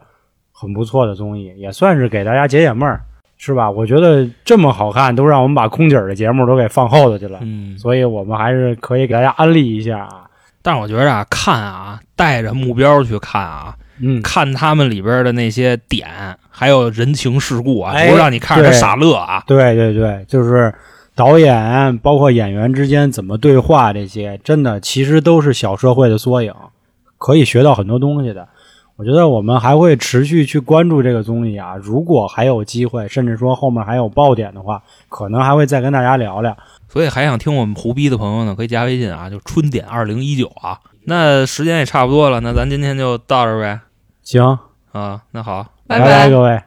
很不错的综艺，也算是给大家解解闷儿，是吧？我觉得这么好看，都让我们把空姐儿的节目都给放后头去了。嗯，所以我们还是可以给大家安利一下啊。但是我觉得啊，看啊，带着目标去看啊，嗯，看他们里边的那些点，还有人情世故啊，哎不是让你看着他傻乐啊。对对对，就是导演包括演员之间怎么对话，这些真的其实都是小社会的缩影，可以学到很多东西的。我觉得我们还会持续去关注这个综艺啊，如果还有机会，甚至说后面还有爆点的话，可能还会再跟大家聊聊。所以还想听我们胡逼的朋友呢，可以加微信啊，就春点二零一九啊。那时间也差不多了，那咱今天就到这儿呗。行，啊，那好，拜拜各位。